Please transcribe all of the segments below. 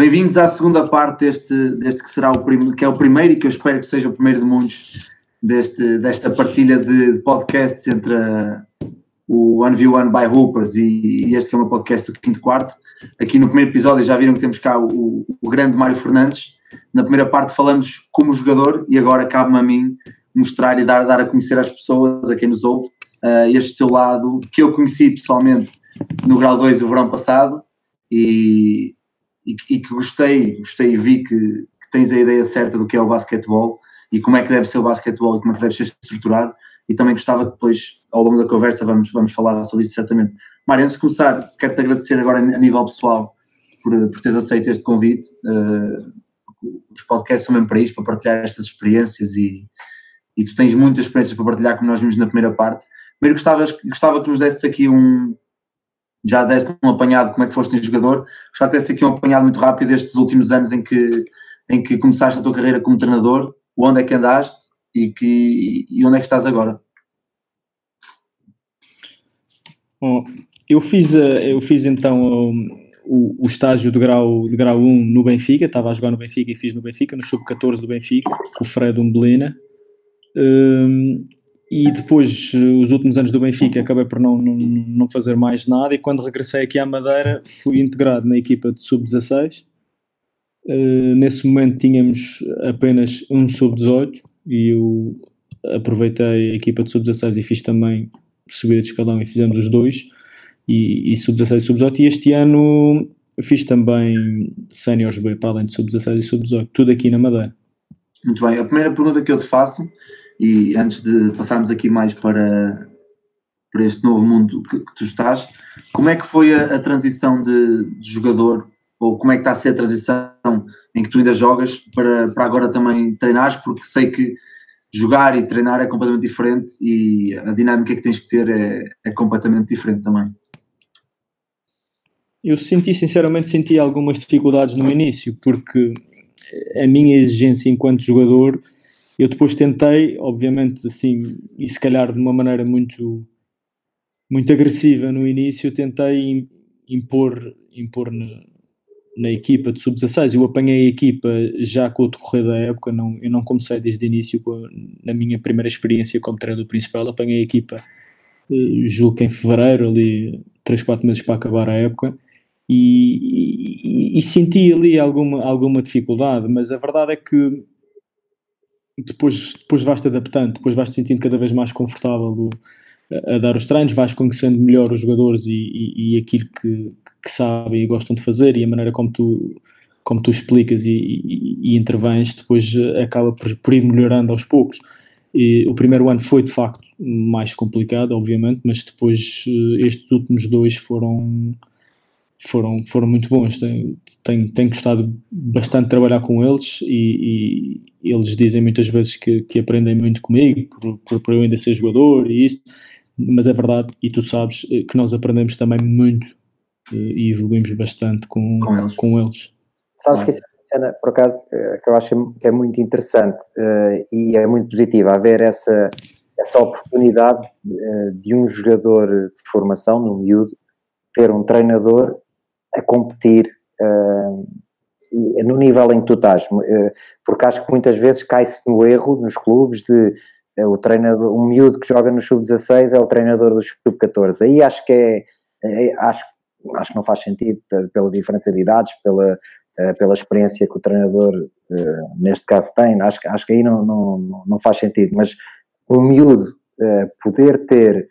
Bem-vindos à segunda parte deste, deste que será o prim, que é o primeiro e que eu espero que seja o primeiro de muitos deste, desta partilha de, de podcasts entre a, o 1v1 by Hoopers e, e, este que é o meu podcast do quinto quarto. Aqui no primeiro episódio já viram que temos cá o, o grande Mário Fernandes. Na primeira parte falamos como jogador e agora cabe-me a mim mostrar e dar, dar a conhecer às pessoas, a quem nos ouve, uh, este teu lado que eu conheci pessoalmente no grau 2 do verão passado e, e, e, que gostei, gostei e vi que, que, tens a ideia certa do que é o basquetebol e como é que deve ser o basquetebol e como é que deve ser estruturado e também gostava que depois, ao longo da conversa, vamos, vamos falar sobre isso certamente. Mário, antes de começar, quero-te agradecer agora a nível pessoal por, por teres aceito este convite. Uh, os podcasts são mesmo para isto, para partilhar estas experiências e, e tu tens muitas experiências para partilhar, como nós vimos na primeira parte. Primeiro gostava, gostava que nos desses aqui um, já deste um apanhado como é que foste um jogador, gostava que aqui um apanhado muito rápido destes últimos anos em que, em que começaste a tua carreira como treinador, onde é que andaste e, que, e onde é que estás agora? Bom, eu fiz, eh, eu fiz então o, o estágio de grau, de grau 1 no Benfica, estava a jogar no Benfica e fiz no Benfica, no sub-14 do Benfica, com o Fred Umbelina. Um, e depois, os últimos anos do Benfica, acabei por não, não, não fazer mais nada. E quando regressei aqui à Madeira, fui integrado na equipa de sub-16. Uh, nesse momento tínhamos apenas um sub-18 e eu aproveitei a equipa de sub-16 e fiz também subida de escalão e fizemos os dois, e, e sub-16 e sub-18. E este ano fiz também Seniors B, para além de sub-16 e sub-18, tudo aqui na Madeira. Muito bem, a primeira pergunta que eu te faço e antes de passarmos aqui mais para, para este novo mundo que, que tu estás, como é que foi a, a transição de, de, jogador, ou como é que está a ser a transição em que tu ainda jogas para, para agora também treinares, porque sei que jogar e treinar é completamente diferente e a dinâmica que tens que ter é, é completamente diferente também. Eu senti, sinceramente, senti algumas dificuldades no início, porque a minha exigência enquanto jogador eu depois tentei, obviamente, assim, e se calhar de uma maneira muito, muito agressiva no início, tentei impor, impor na, na equipa de sub-16. Eu apanhei a equipa já com o decorrer da época, não, eu não comecei desde o início, na minha primeira experiência como treinador principal, apanhei a equipa, eh, julgo que em fevereiro, ali 3, 4 meses para acabar a época. E, e, e, senti ali alguma, alguma dificuldade, mas a verdade é que depois, depois vais-te adaptando, depois vais-te sentindo cada vez mais confortável a, a, dar os treinos, vais conhecendo melhor os jogadores e, e, e aquilo que, que, sabem e gostam de fazer e a maneira como tu, como tu explicas e, e, e intervens, depois acaba por, por, ir melhorando aos poucos. E o primeiro ano foi de facto mais complicado, obviamente, mas depois eh, estes últimos dois foram foram, foram muito bons. Tenho, tenho, tenho gostado bastante de trabalhar com eles e, e eles dizem muitas vezes que, que aprendem muito comigo por, por, por, eu ainda ser jogador e isso, mas é verdade, e tu sabes eh, que nós aprendemos também muito eh, e evoluímos bastante com, com eles. Com eles. Sabes que isso é uma cena, por acaso, eh, que eu acho que é muito interessante uh, e é muito positiva haver essa, essa oportunidade de um jogador de formação, no miúdo, ter um treinador a competir uh, no nível em que tu estás, uh, porque acho que muitas vezes cai-se no erro nos clubes de uh, o treinador, um miúdo que joga no sub-16 é o treinador do sub-14. Aí acho que é, é, acho, acho que não faz sentido pela diferença de idades, pela, pela experiência que o treinador neste caso tem, acho, acho que aí não, não, não faz sentido, mas o miúdo poder ter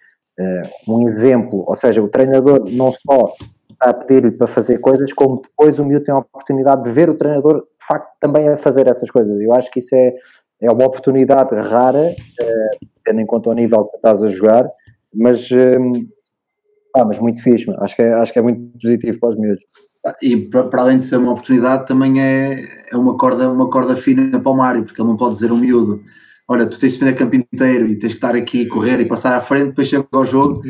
um exemplo, ou seja, o treinador não só a pedir-lhe para fazer coisas, como depois o miúdo tem a oportunidade de ver o treinador de facto também a fazer essas coisas. Eu acho que isso é, é uma oportunidade rara, uh, tendo em conta o nível que estás a jogar, mas, uh, ah, mas muito fixe, acho que, é, acho que é muito positivo para os miúdos. E para além de ser uma oportunidade, também é, é uma, corda, uma corda fina para o Mário, porque ele não pode dizer um miúdo olha, tu tens de defender campo inteiro e tens de estar aqui, correr e passar à frente, depois chega ao jogo.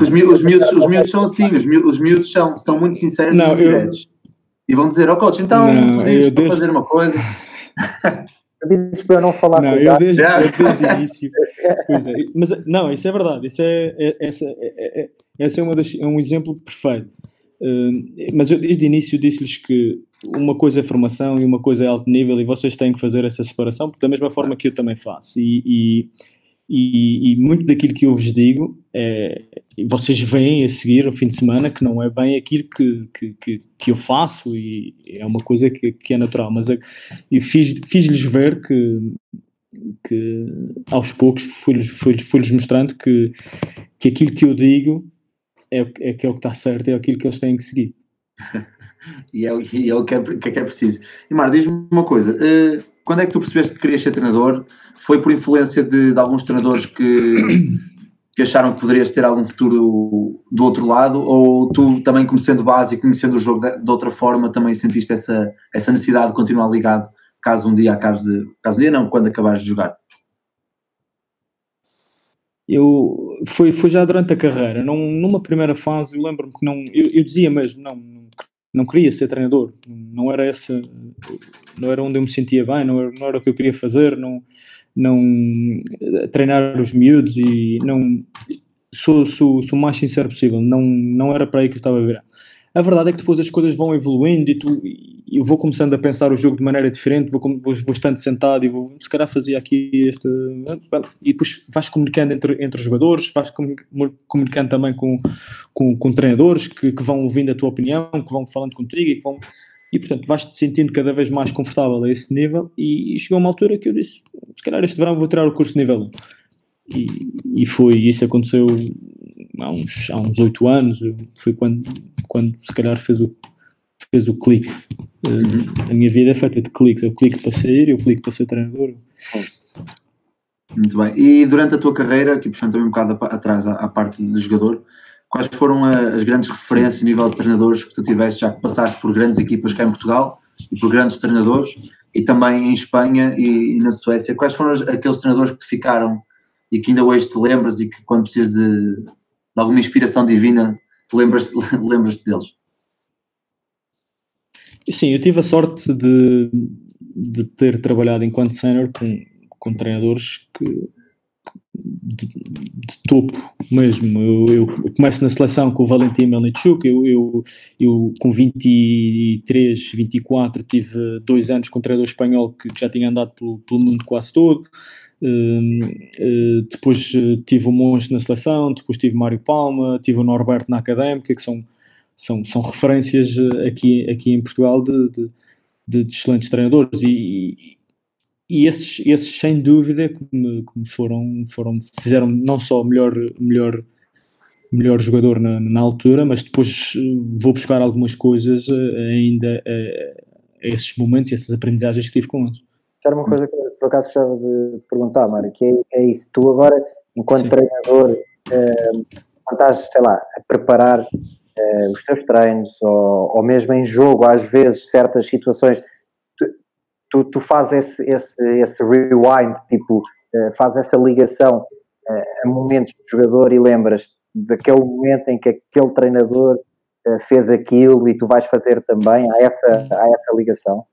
Os, miúdos, os, miúdos, os miúdos são assim, os miúdos, os miúdos são, são muito sinceros não, e muito eu... diretos. E vão dizer, ó oh, coach, então, não, para desde... fazer uma coisa. dizes para eu não falar não, eu desde, eu desde o início. Pois é, mas não, isso é verdade. Isso é, é, essa, é, é, esse é, uma das, é um exemplo perfeito. Uh, mas eu desde o início disse-lhes que uma coisa é formação e uma coisa é alto nível e vocês têm que fazer essa separação, da mesma forma que eu também faço. E, e, e, muito daquilo que eu vos digo, é, vocês veem a seguir ao fim de semana que não é bem aquilo que, que, que, que eu faço e é uma coisa que, que é natural, mas é, eu fiz-lhes fiz ver que, que aos poucos fui-lhes fui, fui mostrando que, que aquilo que eu digo é, é, que é o que está certo, é aquilo que eles têm que seguir. e é, e é o que é, que é, é preciso. E Mar, diz-me uma coisa: uh, quando é que tu percebeste que querias ser treinador? Foi por influência de, de alguns treinadores que, que acharam que poderias ter algum futuro do outro lado? Ou tu, também conhecendo base e conhecendo o jogo de, de outra forma, também sentiste essa, essa necessidade de continuar ligado caso um dia acabes de. Caso um dia não, quando acabares de jogar? eu foi, foi já durante a carreira, não, numa primeira fase, eu lembro-me que não, eu, eu, dizia mesmo, não, não queria ser treinador, não era essa, não era onde eu me sentia bem, não era, não era o que eu queria fazer, não, não treinar os miúdos e não sou, sou, sou o mais sincero possível, não, não era para aí que eu estava a virar. A verdade é que depois as coisas vão evoluindo e tu, eu vou começando a pensar o jogo de maneira diferente, vou, vou, vou estando sentado e vou, se calhar fazia aqui este. E depois vais comunicando entre, entre os jogadores, vais comunicando também com, com, com treinadores que, que vão ouvindo a tua opinião, que vão falando contigo e que vão. E portanto vais-te sentindo cada vez mais confortável a esse nível. E, chegou uma altura que eu disse: se calhar este verão vou tirar o curso de nível 1. E, e foi, isso aconteceu há uns, há uns 8 anos, foi quando, quando se calhar fez o, fez o clique. Uh, a minha vida é feita de cliques, eu clico para sair, eu clico para ser treinador. Muito bem. E durante a tua carreira, aqui puxando também um bocado atrás à, à parte do jogador, quais foram as grandes referências a nível de treinadores que tu tiveste, já que passaste por grandes equipas cá em Portugal e por grandes treinadores, e também em Espanha e, e na Suécia, quais foram aqueles treinadores que te ficaram e que ainda hoje te lembras e que quando precisas de, de alguma inspiração divina, lembras-te lembras deles? Sim, eu tive a sorte de, de ter trabalhado enquanto sénior com, com treinadores que, de, de, topo mesmo. Eu, eu, começo na seleção com o Valentim Melnichuk, eu, eu, eu com 23, 24 tive dois anos com um treinador espanhol que já tinha andado pelo, pelo mundo quase todo. Uh, uh, depois uh, tive o Monge na seleção, depois tive Mário Palma, tive o Norberto na Académica, que são, são, são referências aqui, aqui em Portugal de, de, de excelentes treinadores e, e esses, esses sem dúvida que me, que me, foram, foram, fizeram não só melhor, melhor, melhor jogador na, na altura, mas depois vou buscar algumas coisas ainda a, a esses momentos e essas aprendizagens que tive com eles. Era uma coisa que por acaso gostava de perguntar, Mário, que é, é isso. Tu agora, enquanto Sim. treinador, eh, quando estás, sei lá, a preparar eh, os teus treinos ou, ou mesmo em jogo, às vezes, certas situações, tu, tu, tu fazes esse, esse, esse rewind, tipo, eh, fazes essa ligação a momentos do jogador e lembras daquele momento em que aquele treinador fez aquilo e tu vais fazer também, há essa, há essa ligação?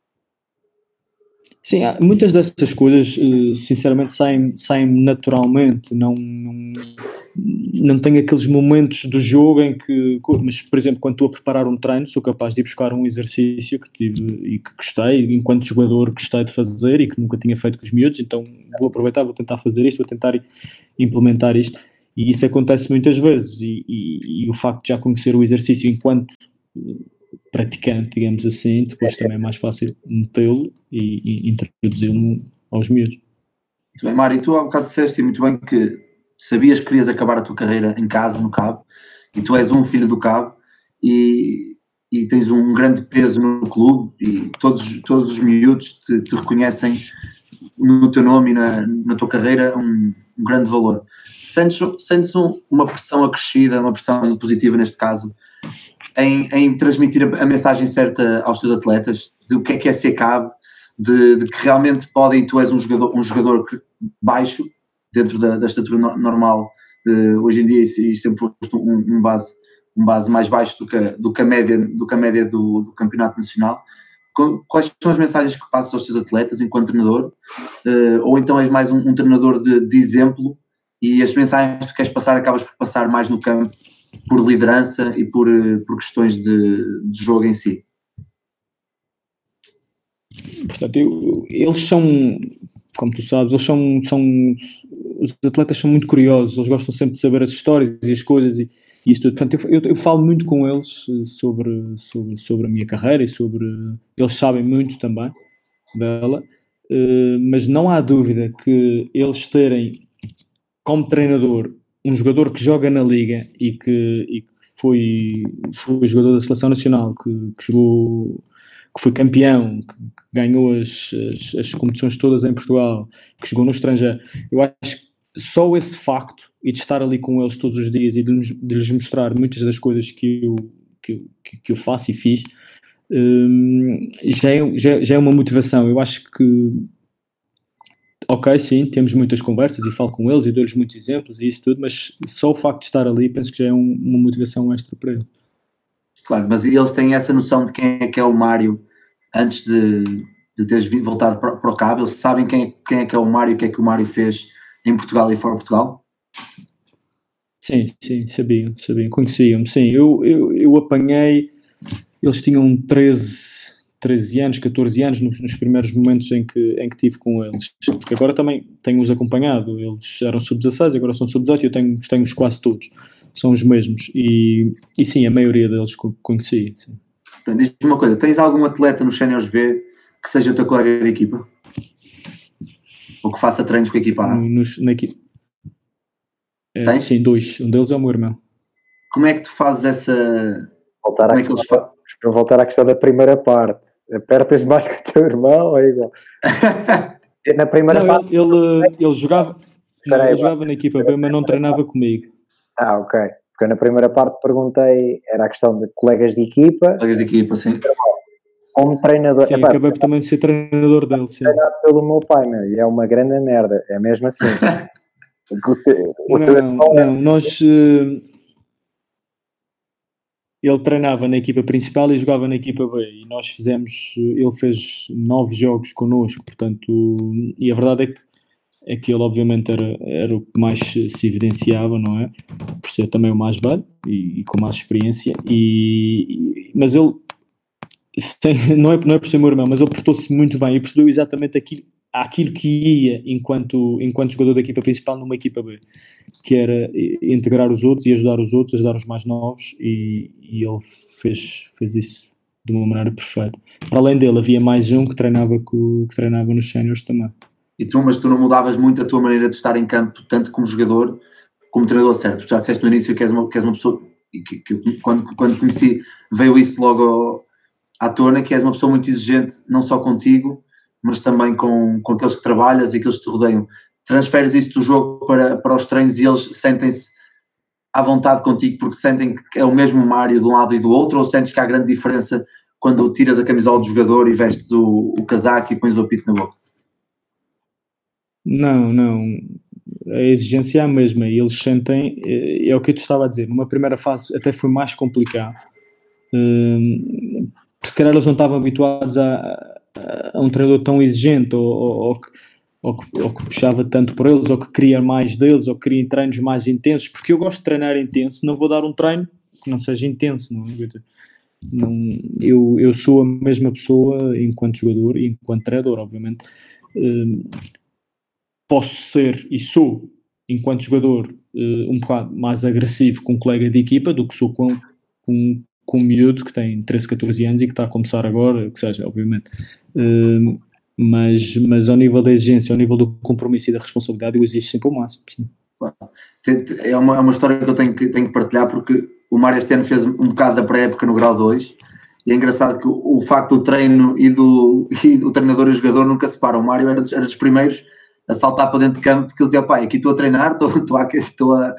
Sim, muitas dessas coisas, eh, sinceramente, saem, saem naturalmente. Não, não, não tenho aqueles momentos do jogo em que, mas, por exemplo, quando estou a preparar um treino, sou capaz de ir buscar um exercício que tive e que gostei, enquanto jogador gostei de fazer e que nunca tinha feito com os miúdos, então vou aproveitar, vou tentar fazer isto, vou tentar implementar isto. E isso acontece muitas vezes. E, e, e o facto de já conhecer o exercício enquanto praticante, digamos assim, depois também é mais fácil metê-lo e, e introduzi-lo aos miúdos. Muito bem, Mário, tu há um bocado disseste muito bem que sabias que querias acabar a tua carreira em casa, no Cabo, e tu és um filho do Cabo e, e tens um grande peso no clube e todos, todos os miúdos te, te reconhecem no teu nome e na, na tua carreira um, um grande valor. Sentes, sentes uma pressão acrescida, uma pressão positiva neste caso, em, em transmitir a, a, mensagem certa aos teus atletas de o que é que é ser cabo, de, de, que realmente podem, tu és um jogador, um jogador baixo, dentro da, da estatura no, normal, uh, hoje em dia e sempre foste um, um, base, um base mais baixo do que, do que a média, do, que a média do, do campeonato nacional. Quais são as mensagens que passas aos teus atletas enquanto treinador? Uh, ou então és mais um, um treinador de, de exemplo e as mensagens que tu queres passar acabas por passar mais no campo por liderança e por, eh, por questões de, de jogo em si? portanto, eu, eles são, como tu sabes, eles são, são, os atletas são muito curiosos, eles gostam sempre de saber as histórias e as coisas e, e isso tudo. Portanto, eu, eu, eu, falo muito com eles sobre, sobre, sobre a minha carreira e sobre. Eles sabem muito também dela, mas não há dúvida que eles terem como treinador um jogador que joga na liga e que, e que foi, foi jogador da seleção nacional, que, que jogou, que foi campeão, que, ganhou as, as, as, competições todas em Portugal, que jogou no estrangeiro. Eu acho que só esse facto e de estar ali com eles todos os dias e de, de lhes mostrar muitas das coisas que eu, que eu, que eu faço e fiz, um, já, é, já, já é uma motivação. Eu acho que ok, sim, temos muitas conversas e falo com eles e dou-lhes muitos exemplos e isso tudo, mas só o facto de estar ali penso que já é um, uma motivação extra para eles. Claro, mas eles têm essa noção de quem é que é o Mário antes de, de teres voltado para, para o cabo, eles sabem quem, é, quem é que é o Mário, o que é que o Mário fez em Portugal e fora de Portugal? Sim, sim, sabiam, sabiam, conheciam-me, sim, eu, eu, eu apanhei, eles tinham 13 13 anos, 14 anos, nos, nos, primeiros momentos em que, em que tive com eles. Porque agora também tenho-os acompanhado. Eles eram sub-16, agora são sub-18 e eu tenho, tenho-os quase todos. São os mesmos. E, e sim, a maioria deles conheci. Diz-me uma coisa: tens algum atleta no Séniores B que seja o teu colega de equipa? Ou que faça treinos com a equipa A? Nos, na equipa. É, sim, dois. Um deles é o meu irmão. Como é que tu fazes essa. Voltar Como é que eles fa... Para voltar à questão da primeira parte apertas mais que o teu irmão ou é igual? na primeira não, parte. Ele, ele, jogava, não, ele jogava na equipa B, mas não treinava comigo. Ah, ok. Porque na primeira parte perguntei, era a questão de colegas de equipa. Colegas de equipa, sim. Como treinador. Sim, Epá, acabei por também ser treinador dele, sim. Treinado pelo meu pai, meu, e é uma grande merda, é mesmo assim. o teu, o não, não, é... nós. Uh, ele treinava na equipa principal e jogava na equipa B. E nós fizemos, ele fez nove jogos connosco, portanto, e a verdade é que, é que ele obviamente era, era o que mais se evidenciava, não é? Por ser também o mais velho e, e com mais experiência, e, e mas ele tem, não, é, não é por ser meu irmão, mas ele portou-se muito bem e percebeu exatamente aquilo, aquilo que ia enquanto, enquanto jogador da equipa principal numa equipa B, que era integrar os outros e ajudar os outros, ajudar os mais novos, e, e ele fez, fez isso de uma maneira perfeita. Para além dele, havia mais um que treinava, que, que treinava nos séniores também. E tu, mas tu não mudavas muito a tua maneira de estar em campo, tanto como jogador, como treinador, certo? Já disseste no início que és uma, que és uma pessoa, que, que, quando, quando conheci, veio isso logo à tona, que és uma pessoa muito exigente, não só contigo, mas também com, com aqueles que trabalhas e aqueles que te rodeiam. Transferes isso do jogo para, para os treinos e eles sentem-se à vontade contigo porque sentem que é o mesmo Mário de um lado e do outro, ou sentes que há grande diferença quando tiras a camisola do jogador e vestes o, o casaco e pões o apito na boca? Não, não. A exigência é a mesma e eles sentem, é, é o que eu te estava a dizer, numa primeira fase até foi mais complicado, hum, porque se calhar eles não estavam habituados a, a um treinador tão exigente ou, ou, ou, que, ou, que, puxava tanto por eles, ou que queria mais deles, ou que queria treinos mais intensos, porque eu gosto de treinar intenso, não vou dar um treino que não seja intenso, não, é? não eu, eu sou a mesma pessoa enquanto jogador e enquanto treinador, obviamente. Hum, posso ser e sou, enquanto jogador, hum, um bocado mais agressivo com um colega de equipa do que sou com, com, com um miúdo que tem 13, 14 anos e que está a começar agora, que seja, obviamente. Uh, mas, mas ao nível da exigência, ao nível do compromisso e da responsabilidade, eu exijo sempre o máximo. Sim. É uma, é uma história que eu tenho que, tenho que partilhar porque o Mário este ano fez um bocado da pré-época no grau 2 e é engraçado que o, o, facto do treino e do, e do treinador e o jogador nunca se param. O Mário era, era dos primeiros a saltar para dentro de campo porque ele dizia, pai, aqui estou a treinar, estou, estou, a, estou a,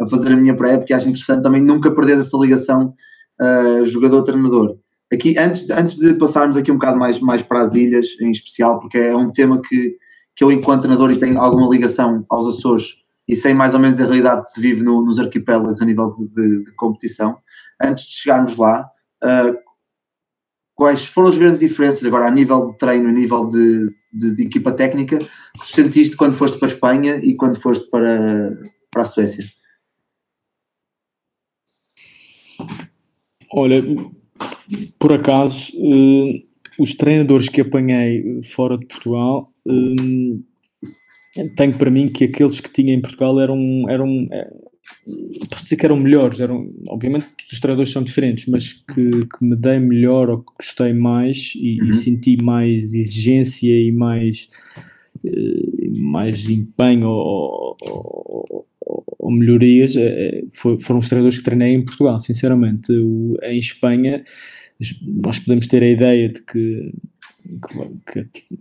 a fazer a minha pré-época e acho interessante também nunca perder essa ligação uh, jogador-treinador. Aqui, antes, antes de passarmos aqui um bocado mais, mais para as ilhas, em especial, porque é um tema que, que eu, enquanto treinador, e tenho alguma ligação aos Açores e sei mais ou menos a realidade que se vive no, nos arquipélagos a nível de, de, de, competição. Antes de chegarmos lá, uh, quais foram as grandes diferenças agora a nível de treino, a nível de, de, de, equipa técnica, que sentiste quando foste para a Espanha e quando foste para, para a Suécia? Olha, por acaso, uh, os treinadores que apanhei fora de Portugal, hum, tenho para mim que aqueles que tinha em Portugal eram, eram é, posso dizer que eram melhores, eram, obviamente os treinadores são diferentes, mas que, que me dei melhor ou que gostei mais e, uhum. e senti mais exigência e mais, mais empenho ou, ou melhorias uh, foram os treinadores que treinei em Portugal, sinceramente. Em Espanha nós podemos ter a ideia de que, que, que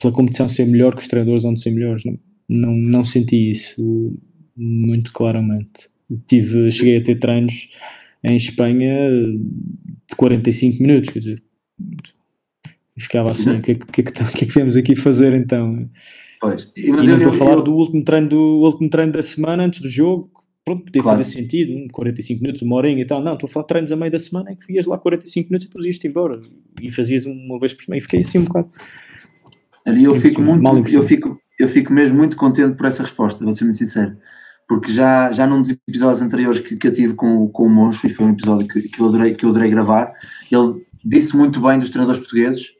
pela competição ser melhor que os treinadores onde ser melhores, não, não, não senti isso muito claramente. Tive, cheguei a ter treinos em Espanha de 45 minutos, quer dizer, ficava assim, o que, é que, que, é que viemos aqui fazer então? Pois, e, mas e eu, estou a falar eu... do último treino do último treino da semana antes do jogo, pronto, podia claro. fazer sentido, 45 minutos, uma horinha e tal, não, estou a falar de treinos a meio da semana em que ias lá 45 minutos e depois ias-te embora e fazias uma vez por semana e fiquei assim um bocado. Ali eu fico muito, eu fico, eu fico mesmo muito contente por essa resposta, vou ser muito sincero porque já, já num dos episódios anteriores que, que eu tive com, com o Moncho, e foi um episódio que, que, eu adorei, que eu adorei gravar, ele disse muito bem dos treinadores portugueses,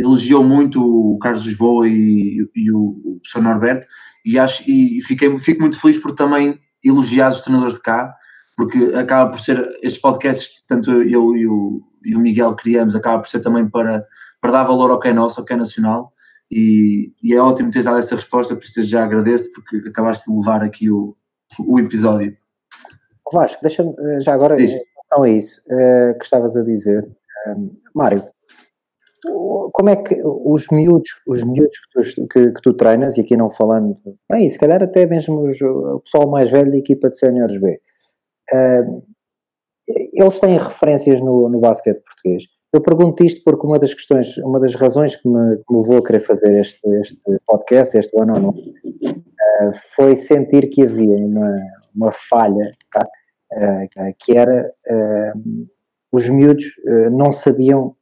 elogiou muito o Carlos Lisboa e, e o, o professor Norberto, e, acho, e fiquei, fico muito feliz por também elogiar os treinadores de cá, porque acaba por ser, estes podcasts que tanto eu e o, e o Miguel criamos, acaba por ser também para, para dar valor ao que é nosso, ao que é nacional, e, e é ótimo teres dado essa resposta, por isso já agradeço, porque acabaste de levar aqui o, o episódio. Vasco, deixa-me eh, já agora, Diz. relação a isso, uh, que estavas a dizer, um, Mário, como é que os miúdos, os miúdos que tu, que, que tu treinas, e aqui não falando, bem, se calhar até mesmo os, o pessoal mais velho da equipa de Seniors B, uh, eles têm referências no, no basquete português. Eu pergunto isto porque uma das questões, uma das razões que me, que me levou a querer fazer este, este podcast, este ano ou não, foi sentir que havia uma, uma falha, tá? uh, que era uh, os miúdos não sabiam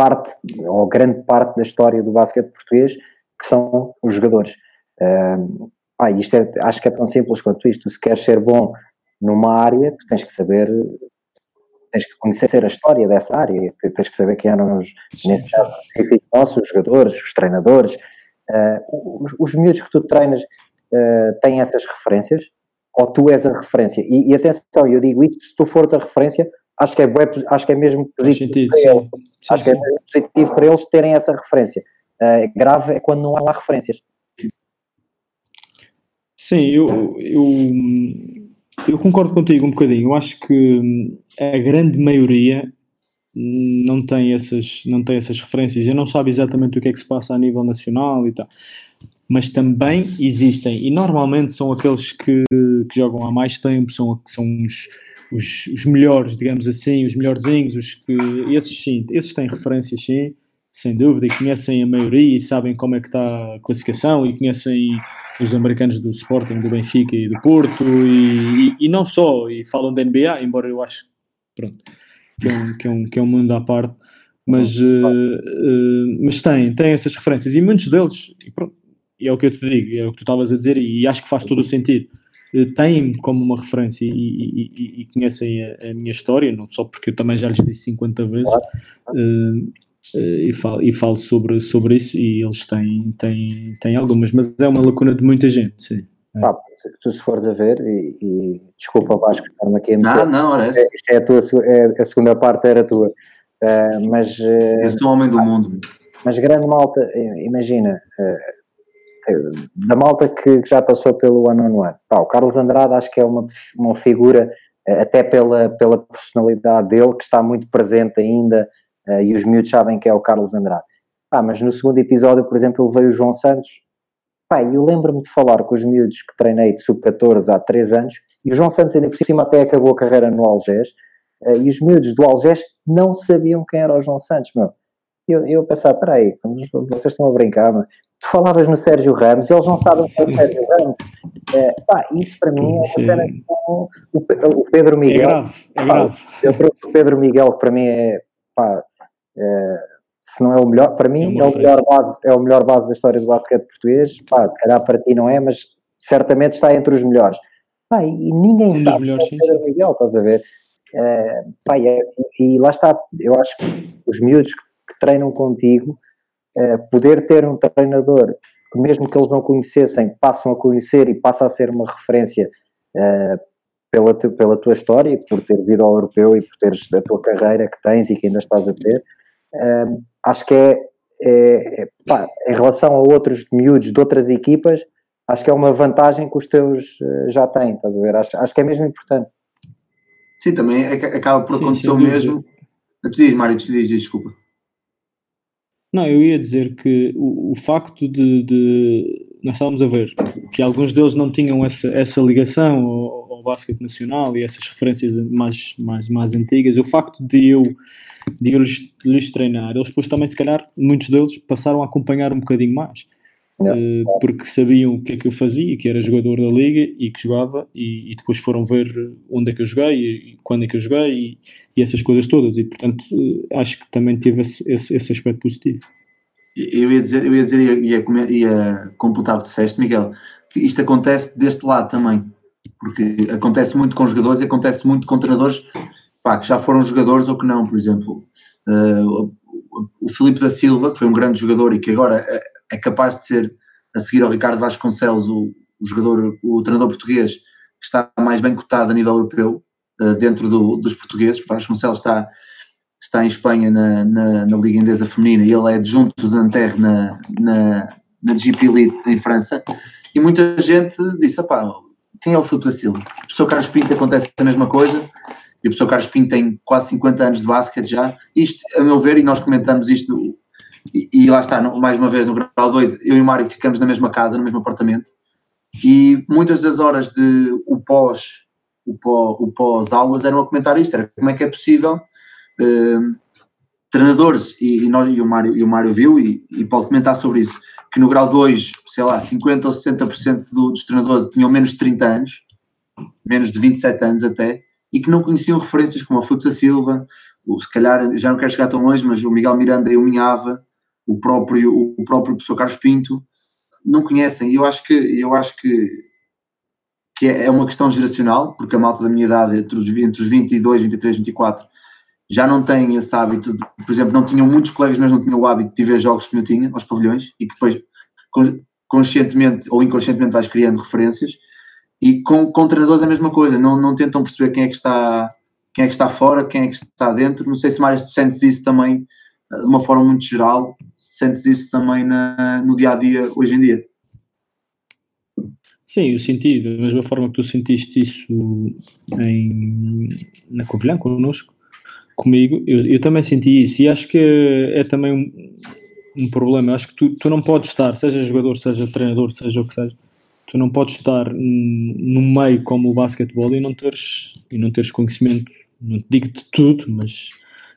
parte, ou grande parte da história do basquete português, que são os jogadores. ah, isto é, acho que é tão simples quanto isto. Se queres ser bom numa área, tens que saber tens que conhecer a história dessa área, tens que saber quem eram os, neste caso, nossos, os jogadores, os treinadores. Uh, os, os miúdos que tu treinas uh, têm essas referências, ou tu és a referência. E, e, atenção, eu digo isto, se tu fores a referência, acho que é, acho que é mesmo positivo sentido, para eles. Sim, acho sim. que é positivo para eles terem essa referência. Uh, grave é quando não há referências. Sim, eu, eu eu concordo contigo um bocadinho. Eu acho que hum, a grande maioria não tem essas, não tem essas referências e não sabe exatamente o que é que se passa a nível nacional e tal. Mas também existem, e normalmente são aqueles que, que jogam há mais tempo, são, são os, os, os melhores, digamos assim, os melhorzinhos, os que, esses sim, esses têm referências sim, sem dúvida, e conhecem a maioria e sabem como é que está a classificação e conhecem os americanos do Sporting, do Benfica e do Porto e, e, e não só, e falam da NBA, embora eu acho pronto, que, é um, que, é um, que é um mundo à parte, mas, uh, uh, mas tem, tem essas referências e muitos deles, pronto, é o que eu te digo, é o que tu estavas a dizer e, acho que faz todo o sentido. Uh, têm como uma referência e, e, e conhecem a, a, minha história, não só porque eu também já lhes disse 50 vezes, Uh, e, falo, e falo sobre, sobre isso e eles têm, têm, têm algumas, mas é uma lacuna de muita gente, sim. É. Ah, tu se fores a ver, e, e desculpa Vasco, estar-me aqui a meter, ah, não, é, é, a, tua, é, a segunda parte era a tua, uh, mas... Uh, Esse é o homem do mundo. Mas grande malta, imagina, uh, da malta que, que, já passou pelo ano on ano, o Carlos Andrade acho que é uma, uma figura, até pela, pela personalidade dele, que está muito presente ainda uh, e os miúdos sabem que é o Carlos Andrade. Ah, mas no segundo episódio, por exemplo, ele veio o João Santos. Pai, eu lembro-me de falar com os miúdos que treinei de sub-14 há 3 anos e o João Santos ainda por cima até acabou a carreira no Algés e os miúdos do Algés não sabiam quem era o João Santos, meu. Eu, eu pensava, peraí, vocês estão a brincar, mas tu falavas no Sérgio Ramos e eles não sabem quem é o Sérgio Ramos. É, pá, isso para mim é uma cena com o, Pedro Miguel. É grave, é grave. Pá, eu trouxe o Pedro Miguel, que para mim é, pá, é, se não é o melhor, para mim é, é, o melhor base, é o melhor base da história do basquete português. Pá, se calhar para ti não é, mas certamente está entre os melhores. Pá, e ninguém um sabe melhores, é o Miguel, estás a ver? É, pá, e, e, lá está, eu acho que os miúdos que treinam contigo, poder ter um treinador que mesmo que eles não conhecessem, passam a conhecer e passa a ser uma referência pela, pela tua história, por teres ido ao europeu e por teres a tua carreira que tens e que ainda estás a ter, uh, acho que é, é, é pá, em relação a outros miúdos de outras equipas, acho que é uma vantagem que os teus uh, já têm, estás a ver? Acho, acho que é mesmo importante. Sim, também é acaba por acontecer o mesmo. Tu diz, Mário, te diz, desculpa. Não, eu ia dizer que o, o facto de, de, Nós estávamos a ver que alguns deles não tinham essa, essa ligação ao, ao basquete nacional e essas referências mais, mais, mais antigas. O facto de eu, de eu lhes, lhes treinar, eles depois também, se calhar, muitos deles passaram a acompanhar um bocadinho mais. Uh, porque sabiam o que é que eu fazia, que era jogador da liga e que jogava, e, e depois foram ver onde é que eu joguei e, quando é que eu joguei e, e, essas coisas todas, e portanto uh, acho que também teve esse, esse, esse, aspecto positivo. Eu ia dizer, eu ia, dizer ia, ia, ia completar o que disseste, Miguel, que isto acontece deste lado também, porque acontece muito com jogadores e acontece muito com treinadores pá, que já foram jogadores ou que não, por exemplo. Uh, o Filipe da Silva, que foi um grande jogador e que agora é, é capaz de ser, a seguir ao Ricardo Vasconcelos, o, o jogador, o treinador português que está mais bem cotado a nível europeu, uh, dentro do, dos portugueses. Vasconcelos está, está em Espanha na, na, na Liga Indesa Feminina e ele é adjunto de Nanterre na, na, na GP Elite em França. E muita gente disse: pá, quem é o Filipe da Silva? O professor Carlos Pinto acontece a mesma coisa e o professor Carlos Pinto tem quase 50 anos de basquete já. Isto, a meu ver, e nós comentamos isto, e, e lá está, mais uma vez no grau 2, eu e o Mário ficamos na mesma casa, no mesmo apartamento, e muitas das horas de o pós o pós, o pós aulas eram a comentar isto, era como é que é possível uh, treinadores, e, e, nós, e, o Mário, e o Mário viu e, e pode comentar sobre isso, que no grau 2, sei lá, 50 ou 60% do, dos treinadores tinham menos de 30 anos, menos de 27 anos até, e que não conheciam referências como o Filipe da Silva, o, se calhar já não quero chegar tão longe, mas o Miguel Miranda e o Minhava, o próprio, o próprio professor Carlos Pinto, não conhecem. E eu acho que, eu acho que, que é, é uma questão geracional, porque a malta da minha idade, entre os, entre os 22, 23, 24, já não tem esse hábito, de, por exemplo, não tinham muitos colegas, mas não tinham o hábito de ver jogos como eu tinha, aos pavilhões, e que depois conscientemente ou inconscientemente vais criando referências e com, com treinadores é a mesma coisa, não, não tentam perceber quem é que está quem é que está fora, quem é que está dentro. Não sei se mais tu sentes isso também eh, de uma forma muito geral, sentes isso também na, no dia a dia hoje em dia. Sim, eu senti, da mesma forma que tu sentiste isso em, na Covilhã connosco, comigo, eu, eu também senti isso e acho que é, é também um, um problema. Acho que tu, tu não podes estar, seja jogador, seja treinador, seja o que seja, tu não podes estar num meio como o basquetebol e não teres, e não teres conhecimento, não te digo de tudo, mas,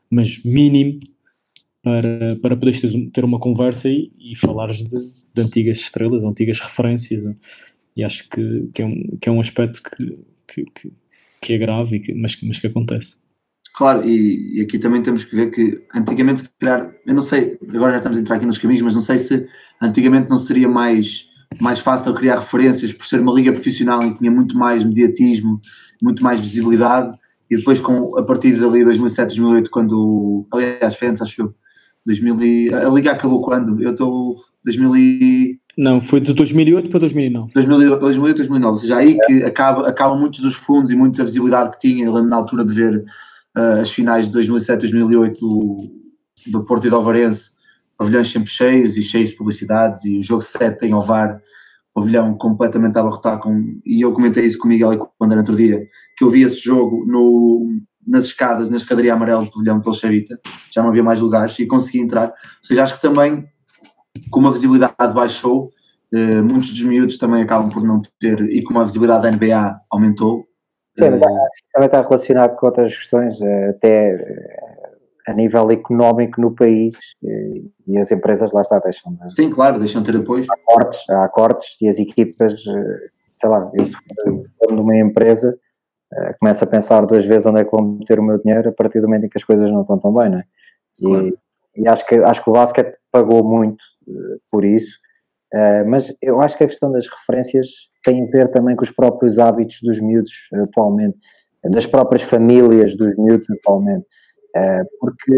mas mínimo para, para poderes ter uma conversa e, e falares de, de antigas estrelas, de antigas referências. E acho que, que, é um, que é um aspecto que, que, que, que é grave, que, mas, mas que acontece. Claro, e, e, aqui também temos que ver que antigamente, se calhar, eu não sei, agora já estamos a entrar aqui nos caminhos, mas não sei se antigamente não seria mais mais fácil criar referências por ser uma liga profissional e tinha muito mais mediatismo, muito mais visibilidade. E depois, com, a partir dali, 2007, 2008, quando. Aliás, foi antes, acho eu. 2000 e, a liga acabou quando? Eu estou. 2000 e... Não, foi de 2008 para 2009. 2008, 2008 2009, ou seja, aí que acaba, acabam muitos dos fundos e muita visibilidade que tinha. Eu lembro na altura de ver uh, as finais de 2007, 2008 do, do Porto e do Alvarense pavilhões sempre cheios e cheios de publicidades e o jogo 7 em Ovar, pavilhão completamente a abarrotar com, e eu comentei isso com o Miguel e com o André outro dia, que eu vi esse jogo no, nas escadas, na escadaria amarela do pavilhão pelo Chavita, já não havia mais lugares e consegui entrar, ou seja, acho que também como a visibilidade baixou, eh, muitos dos miúdos também acabam por não ter, e como a visibilidade da NBA aumentou. Sim, eh, também está relacionado com outras questões, eh, até a nível económico no país e, e as empresas lá está deixam. De, Sim, claro, deixam de ter apoio. Há cortes, há cortes e as equipas, eh, sei lá, eu se for numa empresa uh, começo a pensar duas vezes onde é que vou meter o meu dinheiro a partir do momento em que as coisas não estão tão bem, não é? E, claro. e acho, que, acho que o basquete pagou muito por isso, mas eu acho que a questão das referências tem a ver também com os próprios hábitos dos miúdos atualmente, das próprias famílias dos miúdos atualmente. Eh, porque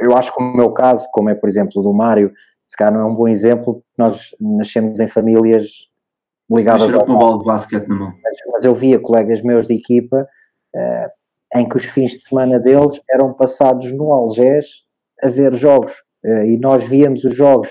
eu acho que o meu caso, como é por exemplo o do Mário, se calhar não é um bom exemplo, nós nascemos em famílias ligadas ao bola de basquete na mão. Mas, eu via colegas meus de equipa uh, em que os fins de semana deles eram passados no Algés a ver jogos. Uh, e nós víamos os jogos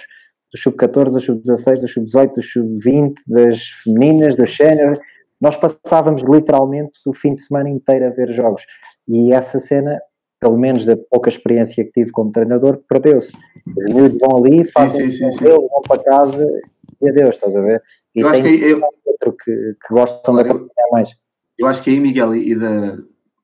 do sub-14, do sub-16, do sub-18, do sub-20, das femininas, do sénior, nós passávamos literalmente o fim de semana inteiro a ver jogos. E essa cena pelo menos da pouca experiência que tive como treinador, perdeu-se. Os miúdos vão ali, fazem sim, sim, sim, vão para casa e adeus, estás a ver? E eu acho que eu, outro que, que gostam de acompanhar mais. Eu acho que aí, Miguel, e da,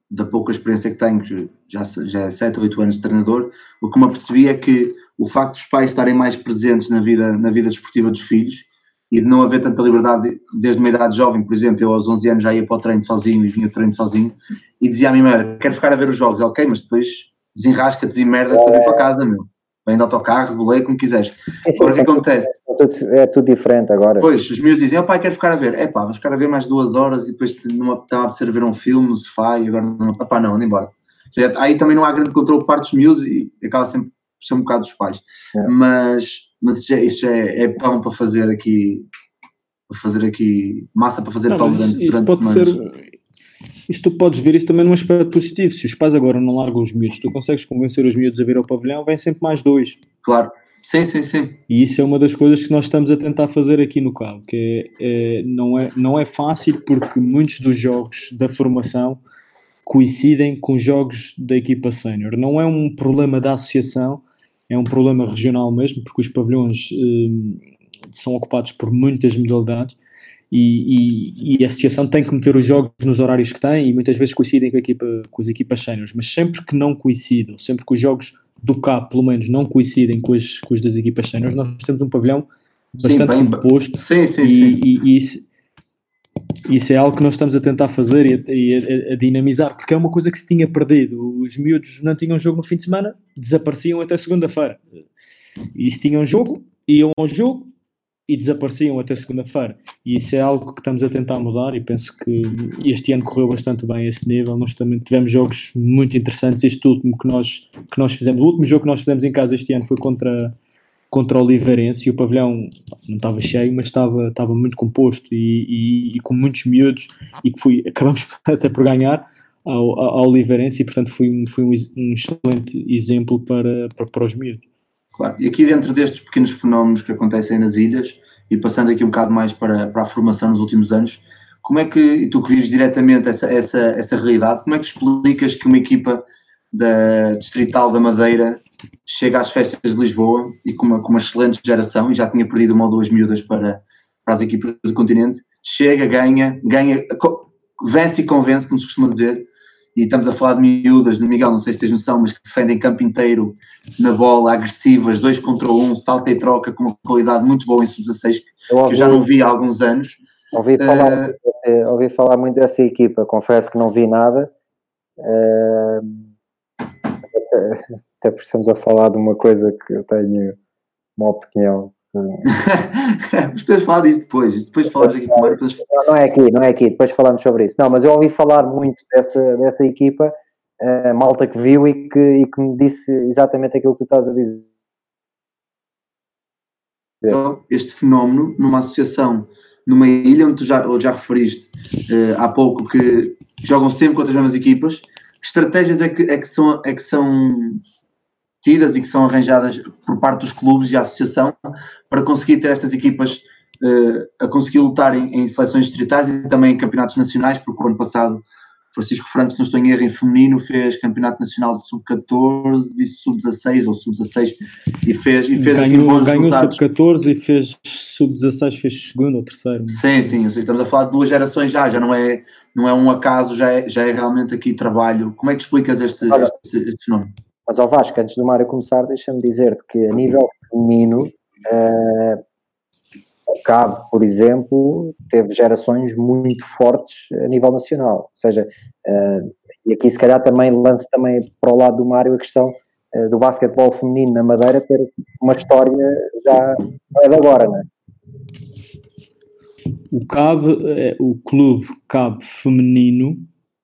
da pouca experiência que tenho, já, já é 7 ou 8 anos de treinador, o que me apercebi é que o facto dos pais estarem mais presentes na vida, na vida desportiva dos filhos e de não haver tanta liberdade desde uma idade jovem, por exemplo, eu aos 11 anos já ia para o treino sozinho e vinha treino sozinho e dizia à minha mãe, quero ficar a ver os jogos, ok, mas depois desenrasca-te e merda para vir para casa, meu. Vem de autocarro, bolei, como quiseres. É, agora o que acontece? É tudo, é tudo, diferente agora. Pois, os meus dizem, oh, pai, quero ficar a ver. É pá, vamos ficar a ver mais duas horas e depois não está a ser ver um filme no sofá e agora não, pá, não, anda embora. Seja, aí também não há grande controle por parte dos meus e acaba sempre ser um bocado dos pais. É. Mas, mas isso, já, isso já é, é pão para fazer aqui para fazer aqui massa para fazer não, pão durante, durante pode semanas. Ser, isto tu podes ver isso também num aspecto positivo. Se os pais agora não largam os miúdos, tu consegues convencer os miúdos a vir ao pavilhão, vem sempre mais dois. Claro. Sim, sim, sim. E isso é uma das coisas que nós estamos a tentar fazer aqui no Cabo, que é, é, não, é, não é fácil porque muitos dos jogos da formação coincidem com jogos da equipa sénior. Não é um problema da associação, é um problema regional mesmo, porque os pavilhões eh, são ocupados por muitas modalidades e, e, e, a associação tem que meter os jogos nos horários que tem e muitas vezes coincidem com, equipa, com as equipas séniores, mas sempre que não coincidam, sempre que os jogos do CAP, pelo menos, não coincidem com os, com os das equipas séniores, nós temos um pavilhão bastante sim, composto sim, sim, e, sim. e, isso, isso é algo que nós estamos a tentar fazer e, a, a, a, dinamizar, porque é uma coisa que se tinha perdido. Os miúdos não tinham jogo no fim de semana, desapareciam até segunda-feira. E se tinham jogo, iam ao jogo, e desapareciam até segunda-feira. E isso é algo que estamos a tentar mudar e penso que este ano correu bastante bem a esse nível. Nós também tivemos jogos muito interessantes. Este último que nós, que nós fizemos, o último jogo que nós fizemos em casa este ano foi contra, contra o Oliveirense e o pavilhão não estava cheio, mas estava, estava muito composto e, e, e com muitos miúdos e que fui, acabamos até por ganhar ao, ao e portanto foi, um, foi um, um excelente exemplo para, para, para os miúdos. Claro, e aqui dentro destes pequenos fenómenos que acontecem nas ilhas, e passando aqui um bocado mais para, para a formação nos últimos anos, como é que, e tu que vives diretamente essa, essa, essa realidade, como é que explicas que uma equipa da Distrital da Madeira chega às festas de Lisboa e com uma, com uma excelente geração, e já tinha perdido uma ou duas miúdas para, para as equipas do continente, chega, ganha, ganha, vence e convence, como se costuma dizer, e estamos a falar de miúdas, no Miguel, não sei se tens noção, mas que defendem campo inteiro na bola, agressivas, dois contra um, salta e troca com uma qualidade muito boa em sub-16, que eu já não vi há alguns anos. Ouvi falar, uh, ouvi falar muito dessa equipa, confesso que não vi nada. Uh, até, até precisamos a falar de uma coisa que eu tenho uma opinião podemos falar disso depois. Depois falamos aqui. Depois... Não, não, é aqui, não é aqui. Depois falamos sobre isso. Não, mas eu ouvi falar muito dessa, dessa equipa, uh, malta que viu e que, e que me disse exatamente aquilo que tu estás a dizer. Então, este fenómeno numa associação, numa ilha onde tu já, já referiste uh, há pouco que jogam sempre contra as mesmas equipas, que estratégias é que, é que, são, é que são tidas e que são arranjadas por parte dos clubes e a associação para conseguir ter estas equipas uh, a conseguir lutar em, em, seleções distritais e também em campeonatos nacionais, porque o ano passado Francisco Franco, se não estou em erro, em feminino, fez campeonato nacional de sub-14 e sub-16 ou sub-16 e fez, e fez assim, ganhou, assim bons ganhou sub-14 e fez sub-16, fez segundo ou terceiro. Sim, sim, seja, estamos a falar de duas gerações já, já não é, não é um acaso, já é, já é realmente aqui trabalho. Como é que explicas este, este, este fenómeno? Mas ao Vasco, antes do Mário começar, deixa-me dizer-te que a nível feminino, uh, Cabo, por exemplo, teve gerações muito fortes a nível nacional. Ou seja, uh, e aqui se calhar também lance também para o lado do Mário a questão uh, do basquetebol feminino na Madeira ter uma história já não é de agora, não é? O Cabo, o clube Cabo feminino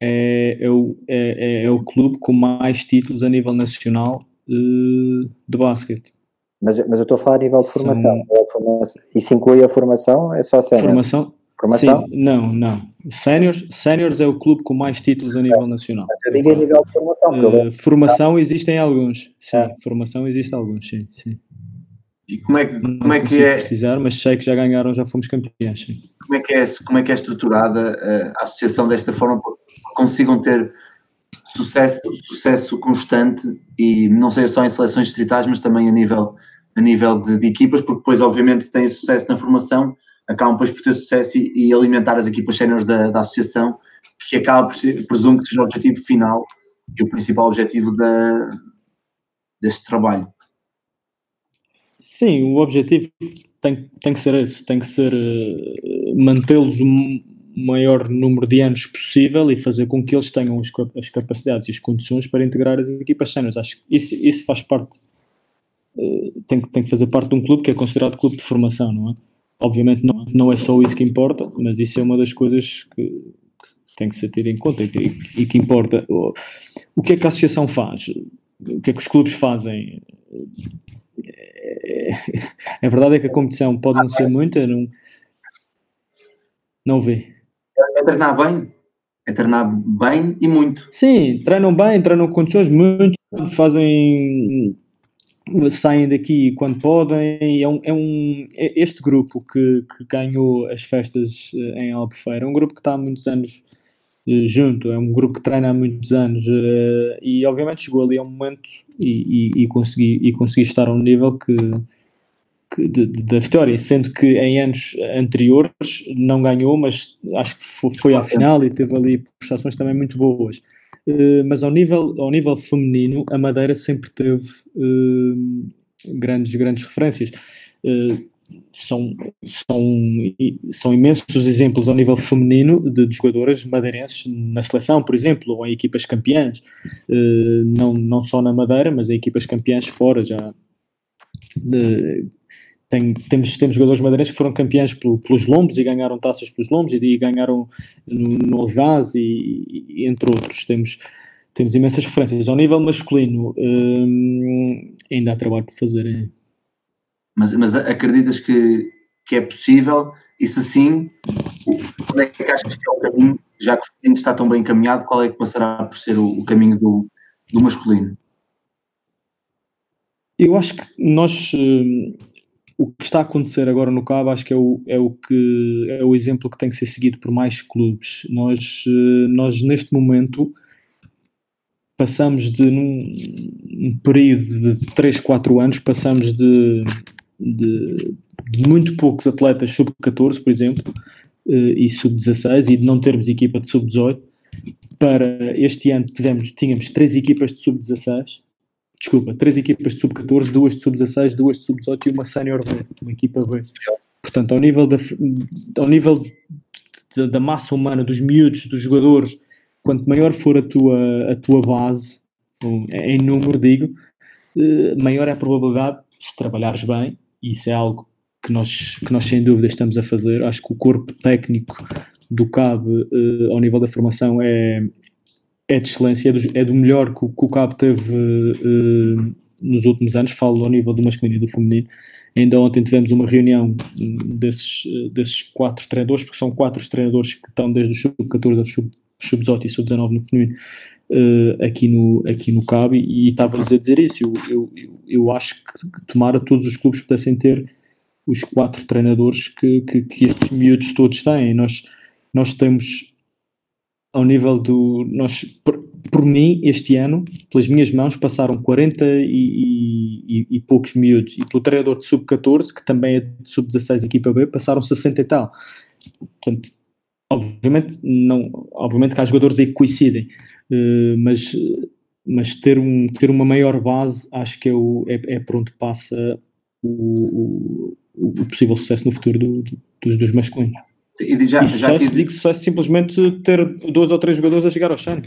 é, é, o, é, é, é, o clube com mais títulos a nível nacional uh, de basquete. Mas, mas eu estou a falar a nível de formação. São... Isso inclui a formação? É só sénior? Formação? formação? Sim, não, não. Séniors, séniors é o clube com mais títulos a nível nacional. Eu digo a nível de formação. Uh, formação ah. existem alguns. Sim, é. formação existe alguns, sim, sim. E como é que, como é, que é? precisar, mas sei que já ganharam, já fomos campeões. Sim. Como é que é, como é, que é estruturada eh, a associação desta forma para que consigam ter sucesso, sucesso constante e não seja só em seleções distritais, mas também a nível, a nível de, de equipas, porque depois, obviamente, se têm sucesso na formação, acabam depois por ter sucesso e, e alimentar as equipas séniores da, da associação, que acaba por ser, presumo que seja o objetivo final e o principal objetivo da, deste trabalho. Sim, o objetivo tem, tem que ser esse, tem que ser uh, mantê-los o maior número de anos possível e fazer com que eles tenham as, capacidades e as condições para integrar as equipas séniores. Acho que isso, isso faz parte, uh, tem, tem que fazer parte de um clube que é considerado clube de formação, não é? Obviamente não, não é só isso que importa, mas isso é uma das coisas que, que tem que ser ter em conta e que, e que importa. O, o que é que a associação faz? O que é que os clubes fazem? É, a verdade é que a competição pode não ser muita, não, não vê. É treinar bem, é treinar bem e muito. Sim, treinam bem, treinam condições muito, fazem saem daqui quando podem. É um, é um, é este grupo que, que ganhou as festas eh, em Albufeira é um grupo que está há muitos anos uh, junto, é um grupo que treina há muitos anos uh, e obviamente chegou ali a um momento e, e, e, consegui, e consegui estar a um nível que, que da vitória, sendo que em anos anteriores não ganhou, mas acho que foi, foi à final e teve ali prestações também muito boas. Uh, mas ao nível, ao nível feminino, a Madeira sempre teve uh, grandes, grandes referências. Uh, são, são, são imensos exemplos ao nível feminino de, de, jogadoras madeirenses na seleção, por exemplo, ou em equipas campeãs, não, não só na Madeira, mas em equipas campeãs fora já. De, tem, temos, temos jogadores madeirenses que foram campeões pelo, pelos lombos e ganharam taças pelos lombos e, e ganharam no, no Alvaz e, e, entre outros. Temos, temos imensas referências. Ao nível masculino, hum, ainda há trabalho por fazer. Mas, mas acreditas que, que é possível? E se sim, qual é que achas que é o caminho? Já que o feminino está tão bem encaminhado, qual é que passará por ser o, o caminho do, do masculino? Eu acho que nós, hum, o que está a acontecer agora no Cabo acho que é o, é o que é o exemplo que tem que ser seguido por mais clubes. Nós, eh, nós neste momento passamos de num, período de 3, 4 anos, passamos de, de, de muito poucos atletas sub-14, por exemplo, eh, e sub-16, e de não termos equipa de sub-18, para este ano tivemos, tínhamos três equipas de sub-16 desculpa, três equipas de sub-14, duas de sub-16, duas de sub-18 e uma sénior B, uma equipa B. Portanto, ao nível, da, ao nível da, da, massa humana, dos miúdos, dos jogadores, quanto maior for a tua, a tua base, em número, digo, eh, maior é a probabilidade, se trabalhares bem, e isso é algo que nós, que nós sem dúvida estamos a fazer. Acho que o corpo técnico do CAB, eh, ao nível da formação, é, é de excelência, é do, é do melhor que, que, o Cabo teve uh, nos últimos anos, falo ao nível do masculino e do feminino. Ainda ontem tivemos uma reunião desses, desses quatro treinadores, porque são quatro treinadores que estão desde o sub-14 ao sub-18 e sub-19 no feminino, uh, aqui, no, aqui no Cabo, e, e estava-lhes a dizer isso. Eu, eu, eu, eu acho que tomara todos os clubes pudessem ter os quatro treinadores que, que, que estes miúdos todos têm. Nós, nós temos ao nível do. Nós, por, por, mim, este ano, pelas minhas mãos, passaram 40 e, e, e poucos miúdos. E pelo treinador de sub-14, que também é de sub-16 equipa B, passaram 60 e tal. Portanto, obviamente, não, obviamente que há jogadores aí que coincidem, uh, mas, mas ter, um, ter uma maior base acho que é, o, é, é por onde passa o, o, o possível sucesso no futuro do, do, dos, dos masculinos. E já, e já tive... digo só simplesmente ter dois ou três jogadores a chegar ao chão.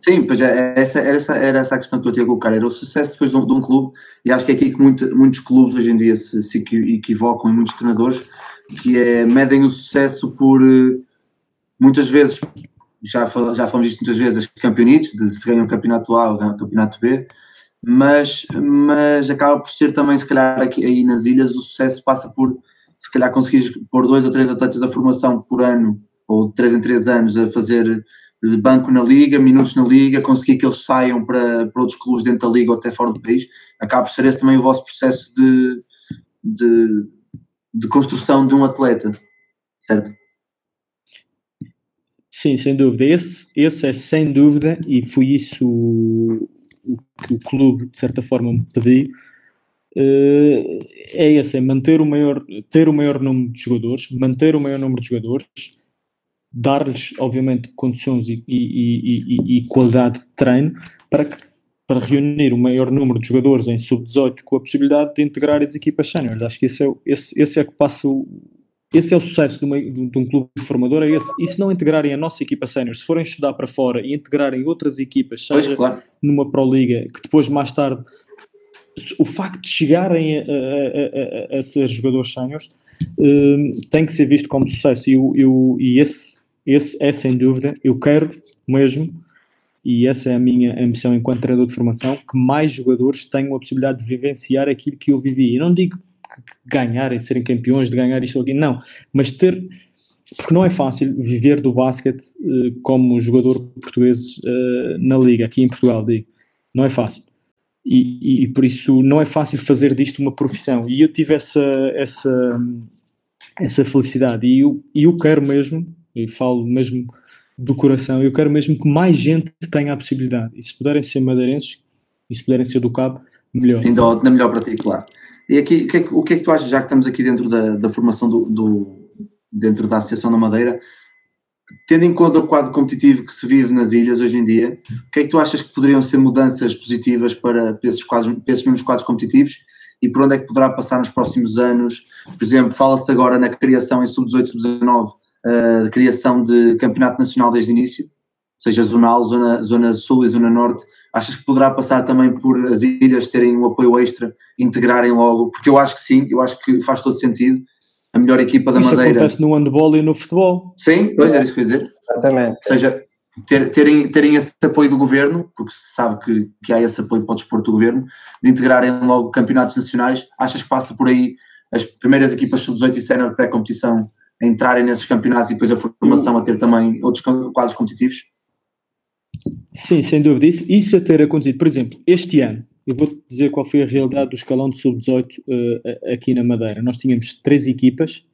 Sim, pois é, essa, era, essa, era essa a questão que eu tinha colocar, era o sucesso depois de um, de um clube, e acho que é aqui que muito, muitos clubes hoje em dia se, se equivocam, e muitos treinadores, que é, medem o sucesso por, eh, muitas vezes, já, já falamos isto muitas vezes, das campeonites, de se ganha o campeonato A ou o campeonato B, mas, mas acaba por ser também, se calhar, aqui aí nas ilhas, o sucesso passa por, se calhar, conseguires pôr dois ou três atletas da formação por ano, ou três em três anos, a fazer banco na liga, minutos na liga, conseguir que eles saiam para, para outros clubes dentro da liga ou até fora do país, acaba por ser esse também o vosso processo de, de, de construção de um atleta, certo? Sim, sem dúvida. Esse, esse é sem dúvida, e foi isso o que o clube, de certa forma, me pediu. Uh, é esse, é manter o maior, ter o maior número de jogadores, manter o maior número de jogadores, dar-lhes, obviamente, condições e, e, e, e, qualidade de treino para, que, para reunir o maior número de jogadores em sub-18 com a possibilidade de integrar as equipas séniores. Acho que esse é, esse, esse é que passa o, esse é o sucesso de, uma, de, um clube formador, é esse. E se não integrarem a nossa equipa sénior, se forem estudar para fora e integrarem outras equipas, seja pois, claro. numa Pro Liga, que depois mais tarde o facto de chegarem a, a, a, a ser jogadores séniores um, tem que ser visto como sucesso e, eu, e esse, esse é sem dúvida, eu quero mesmo e essa é a minha ambição enquanto treinador de formação, que mais jogadores tenham a possibilidade de vivenciar aquilo que eu vivi. E não digo ganharem, serem campeões, de ganhar isto ou aquilo. Não, mas ter. Porque não é fácil viver do basquete uh, como jogador português uh, na Liga, aqui em Portugal, digo. Não é fácil. E, e, por isso não é fácil fazer disto uma profissão. E eu tive essa, essa, essa felicidade. E eu, eu quero mesmo, e falo mesmo do coração, eu quero mesmo que mais gente tenha a possibilidade. E se puderem ser madeirenses, e se puderem ser do Cabo, melhor. Ainda, ainda melhor para ti, claro. E aqui, o que, é, o que é que tu achas, já que estamos aqui dentro da, da formação do, do, dentro da Associação da Madeira, tendo em conta o quadro competitivo que se vive nas ilhas hoje em dia, o que é que tu achas que poderiam ser mudanças positivas para, esses, quadros, para esses mesmos quadros competitivos e por onde é que poderá passar nos próximos anos? Por exemplo, fala-se agora na criação em sub-18, sub-19, uh, criação de campeonato nacional desde o início, seja zonal, zona, zona sul e zona norte, achas que poderá passar também por as ilhas terem um apoio extra, integrarem logo? Porque eu acho que sim, eu acho que faz todo sentido. A melhor equipa da isso Madeira. Isso acontece no handball e no futebol. Sim, pois era isso que eu ia dizer. Exatamente. Ou seja, ter, terem, terem esse apoio do governo, porque se sabe que, que há esse apoio para o desporto do governo, de integrarem logo campeonatos nacionais, achas que passa por aí as primeiras equipas sub-18 e sénior pré-competição a entrarem nesses campeonatos e depois a formação a ter também outros quadros competitivos? Sim, sem dúvida. Isso, isso a ter acontecido, por exemplo, este ano, eu vou dizer qual foi a realidade do escalão de sub-18 uh, aqui na Madeira. Nós tínhamos três equipas,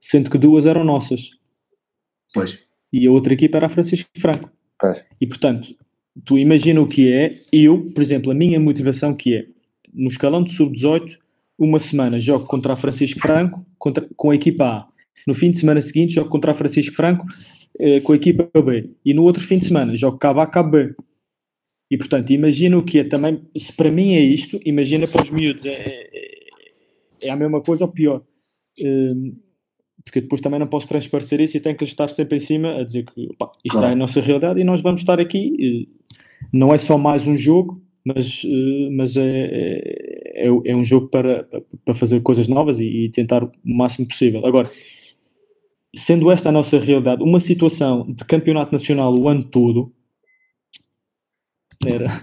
sendo que duas eram nossas. Pois. E a outra equipa era a Francisco Franco. Pois. E portanto, tu imagina o que é, eu, por exemplo, a minha motivação que é, no escalão de sub-18, uma semana jogo contra a Francisco Franco contra, com a equipa A. No fim de semana seguinte jogo contra a Francisco Franco eh, com a equipa B. E no outro fim de semana jogo cabo A, cabo B. E portanto, imagina o que é também, se para mim é isto, imagina para os miúdos, é, é, é a mesma coisa ou pior. Um, porque depois também não posso transparecer isso e tenho que estar sempre em cima a dizer que opa, isto claro. é a nossa realidade e nós vamos estar aqui. Não é só mais um jogo, mas, mas é, é, é um jogo para, para fazer coisas novas e, e tentar o máximo possível. Agora, sendo esta a nossa realidade, uma situação de campeonato nacional o ano todo, era.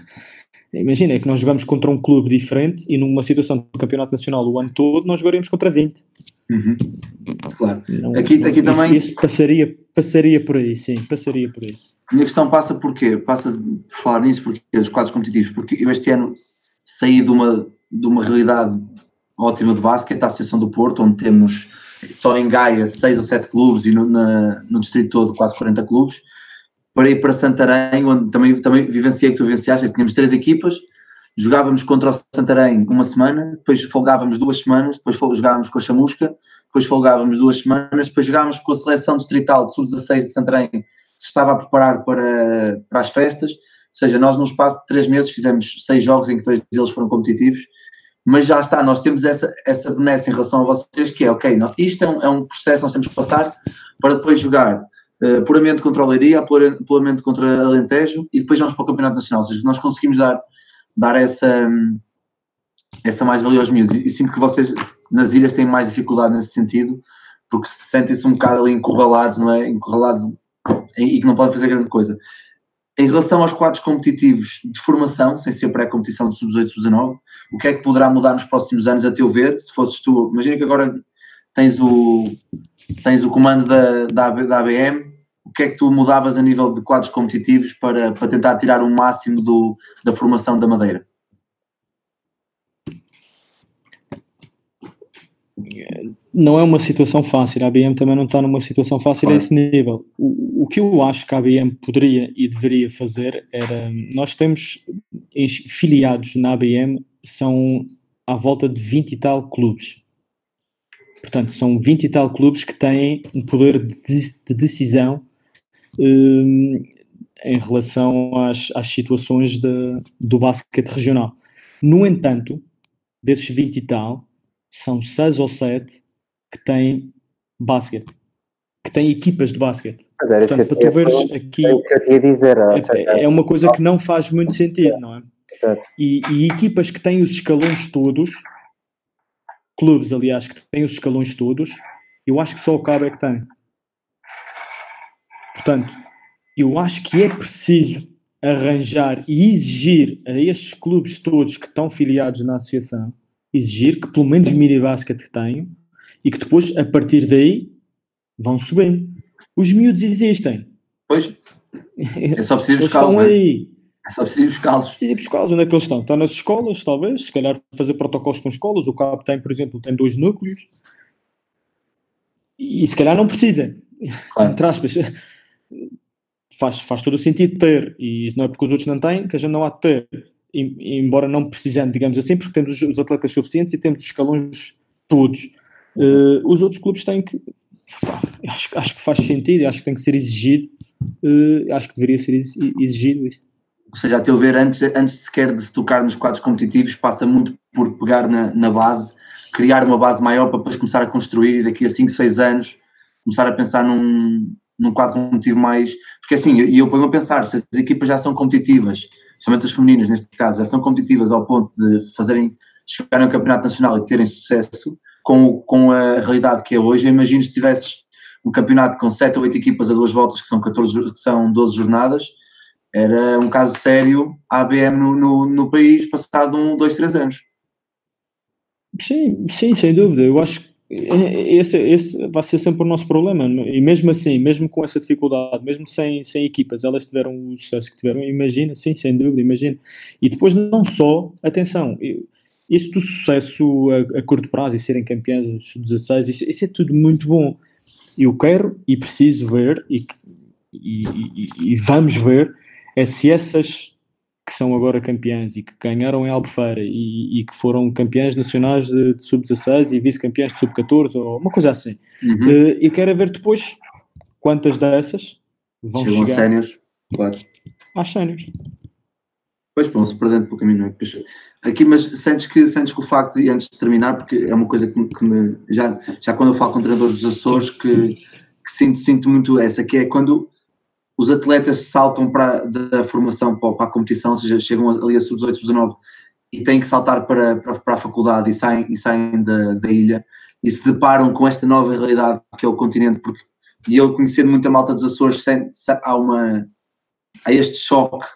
Imagina, é que nós jogamos contra um clube diferente e numa situação de campeonato nacional o ano todo nós jogaríamos contra 20. Uhum. Claro. Não, aqui, aqui isso, também. Isso passaria, passaria por aí, sim, passaria por aí. A minha questão passa por quê? Passa por falar nisso, porque os quadros competitivos, porque eu este ano saí de uma, de uma realidade ótima de basquete, a Associação do Porto, onde temos só em Gaia 6 ou 7 clubes e no, na, no distrito todo quase 40 clubes, para ir para Santarém, onde também, também vivenciei que tu vivenciaste, tínhamos três equipas, jogávamos contra o Santarém uma semana, depois folgávamos duas semanas, depois jogávamos com a Chamusca, depois folgávamos duas semanas, depois jogávamos com a seleção distrital de sub-16 de Santarém, que se estava a preparar para, para as festas, ou seja, nós num espaço de três meses fizemos seis jogos em que dois deles foram competitivos, mas já está, nós temos essa, essa benesse em relação a vocês, que é, ok, não, isto é um, é um processo que nós temos que passar para depois jogar uh, puramente contra a Leiria, puramente contra Alentejo e depois vamos para o Campeonato Nacional, ou seja, nós conseguimos dar, dar essa, essa mais-valia aos miúdos, e sinto que vocês nas ilhas têm mais dificuldade nesse sentido, porque sentem-se um bocado ali encurralados, não é? Encurralados e que não podem fazer grande coisa. em relação aos quadros competitivos de formação, sem ser pré-competição de sub-18, sub-19, o que é que poderá mudar nos próximos anos, a teu ver? Se fosses tu, imagina que agora tens o, tens o comando da, da, da ABM, o que é que tu mudavas a nível de quadros competitivos para, para tentar tirar o máximo do, da formação da Madeira? não é uma situação fácil. A ABM também não está numa situação fácil claro. a esse nível. O, o que eu acho que a ABM poderia e deveria fazer era. Nós temos filiados na ABM, são à volta de 20 e tal clubes. Portanto, são 20 e tal clubes que têm um poder de, de decisão em relação às, às situações de, do basquete regional. No entanto, desses 20 e tal, são 6 ou 7 que têm basquete, que têm equipas de basquete. Mas era Portanto, para tu veres aqui. É, dizer, é, é, uma coisa que não faz muito sentido, não é? E, e equipas que têm os escalões todos, clubes, aliás, que têm os escalões todos, eu acho que só o Cabo é que tem. Portanto, eu acho que é preciso arranjar e exigir a estes clubes todos que estão filiados na associação, exigir que pelo menos mini basket tenham e que depois, a partir daí, vão subindo. Os miúdos existem. Pois. É só preciso buscá-los. Estão né? aí. É só preciso buscá-los. Buscá-los. Onde é que eles estão? Estão nas escolas, talvez. Se calhar fazer protocolos com escolas. O CAP tem, por exemplo, tem dois núcleos. E se calhar não precisa. Claro. Entre aspas. Faz, faz todo o sentido ter. E não é porque os outros não têm que a gente não há de ter. E, embora não precisando, digamos assim, porque temos os, atletas suficientes e temos os escalões todos. Uh, os outros clubes têm que. acho, acho que faz sentido, acho que tem que ser exigido. Uh, acho que deveria ser exigido isso. Ou seja, a teu ver, antes, antes sequer de se tocar nos quadros competitivos, passa muito por pegar na, na base, criar uma base maior para depois começar a construir e daqui a 5, 6 anos começar a pensar num, num quadro competitivo mais. Porque assim, e eu, eu ponho a pensar, se as equipas já são competitivas, somente as femininas neste caso, já são competitivas ao ponto de fazerem chegarem ao campeonato nacional e terem sucesso, com, com a realidade que é hoje, eu imagino se tivesses um campeonato com 7 ou 8 equipas a duas voltas, que são, 14, que são 12 jornadas, era um caso sério a ABM no, no, no país passado um, dois, três anos. Sim, sim, sem dúvida. Eu acho esse, esse vai ser sempre o nosso problema. E mesmo assim, mesmo com essa dificuldade, mesmo sem, sem equipas, elas tiveram o sucesso que tiveram, imagina, sim, sem dúvida, imagina. E depois, não só, atenção, isso do sucesso a, a curto prazo e serem campeões dos 16, isso, isso, é tudo muito bom. Eu quero e preciso ver, e, e, e, e vamos ver, é se essas que são agora campeãs e que ganharam em Albufeira e, e que foram campeãs nacionais de, de sub-16 e vice-campeãs de sub-14 ou uma coisa assim. Uhum. Uh, e quero ver depois quantas dessas vão Chegam chegar sénios, claro. às sénios. Pois, vão-se perdendo pelo caminho, não é? Aqui, mas sentes que, sentes que o facto, e antes de terminar, porque é uma coisa que, que me, já, já quando eu falo com o treinador dos Açores, que, que, sinto, sinto muito essa, que é quando os atletas saltam para, da formação para, para a competição, ou seja, chegam ali a sub-18, sub-19 e têm que saltar para, para, para, a faculdade e saem, e saem da, da ilha e se deparam com esta nova realidade que é o continente, porque e eu conhecendo muita malta dos Açores, sente, há, uma, há este choque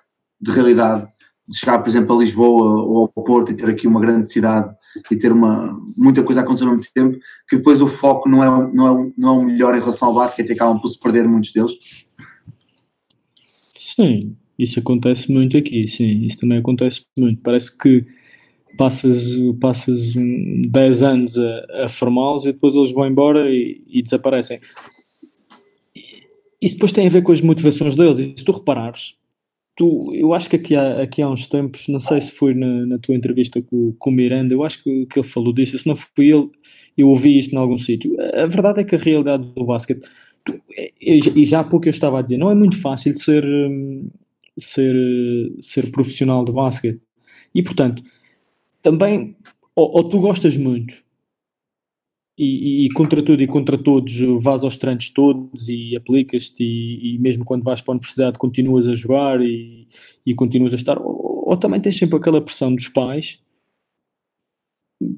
de realidade de chegar, por exemplo, a Lisboa ou ao Porto e ter aqui uma grande cidade e ter uma, muita coisa a acontecer ao mesmo tempo, que depois o foco não é, não é, não é o melhor em relação ao basquete e acabam por se perder muitos deles? Sim, isso acontece muito aqui, sim, isso também acontece muito. Parece que passas, passas 10 anos a, a formá-los e depois eles vão embora e, e desaparecem. Isso depois tem a ver com as motivações deles, e se tu reparares, tu, eu acho que aqui há, aqui há uns tempos, não sei se foi na, na tua entrevista com, com o Miranda, eu acho que, que ele falou disso, se não foi ele, eu ouvi isto em algum sítio. A verdade é que a realidade do basquete, e já há pouco eu estava a dizer, não é muito fácil ser, hum, ser, ser profissional de basquete. E portanto, também, ou, ou tu gostas muito e, e, contra tudo e contra todos vais aos treinos todos e aplicas-te e, e, mesmo quando vais para a universidade continuas a jogar e, e continuas a estar ou, ou, também tens sempre aquela pressão dos pais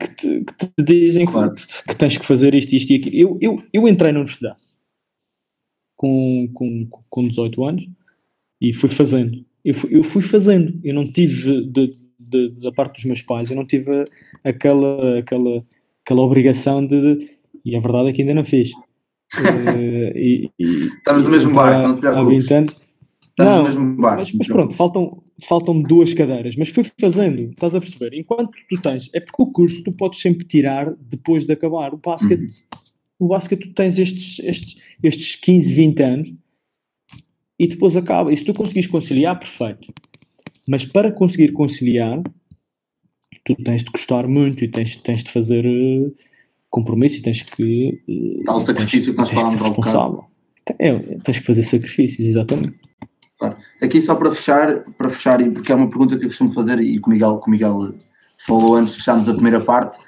que te, que te dizem claro. que, que, tens que fazer isto, isto e aquilo eu, eu, eu entrei na universidade com, com, com 18 anos e fui fazendo. Eu fui, eu fui fazendo, eu não tive, de, de, da parte dos meus pais, eu não tive aquela, aquela, aquela obrigação de. E a verdade é que ainda não fiz. uh, e, e, Estamos no mesmo barco, não te preocupes. Há 20 anos. Estamos não, no mesmo barco. Mas, mas pronto, faltam, faltam duas cadeiras, mas fui fazendo, estás a perceber? Enquanto tu tens, é porque o curso tu podes sempre tirar depois de acabar. O basquete, uhum. o basquete tu tens estes, estes, estes 15, 20 anos e depois acaba. E se tu conseguires conciliar, perfeito. Mas para conseguir conciliar, tu tens de gostar muito e tens, tens de fazer uh, compromisso e tens que. Uh, Tal sacrifício que nós falamos há bocado. É, tens que fazer sacrifícios, exatamente. Claro. Aqui só para fechar, para fechar, e porque é uma pergunta que eu costumo fazer e que o Miguel, que o Miguel falou antes de fecharmos a primeira parte,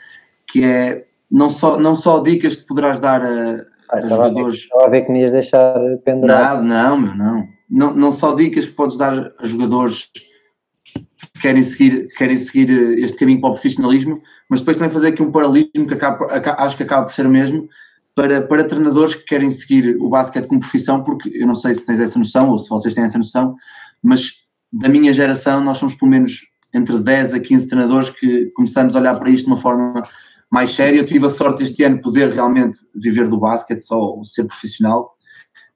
que é não só, não só dicas que poderás dar a, ah, jogadores. Estava a ver que me ias deixar pendurado. Não, não, meu, não. não. Não só dicas que podes dar a jogadores que querem seguir, querem seguir este caminho para o profissionalismo, mas depois também fazer aqui um paralelismo que acaba, acho que acaba por ser o mesmo, para, para treinadores que querem seguir o basquete como profissão, porque eu não sei se tens essa noção ou se vocês têm essa noção, mas da minha geração nós somos pelo menos entre 10 a 15 treinadores que começamos a olhar para isto de uma forma mais séria. Eu tive a sorte este ano de poder realmente viver do basquete, só ser profissional,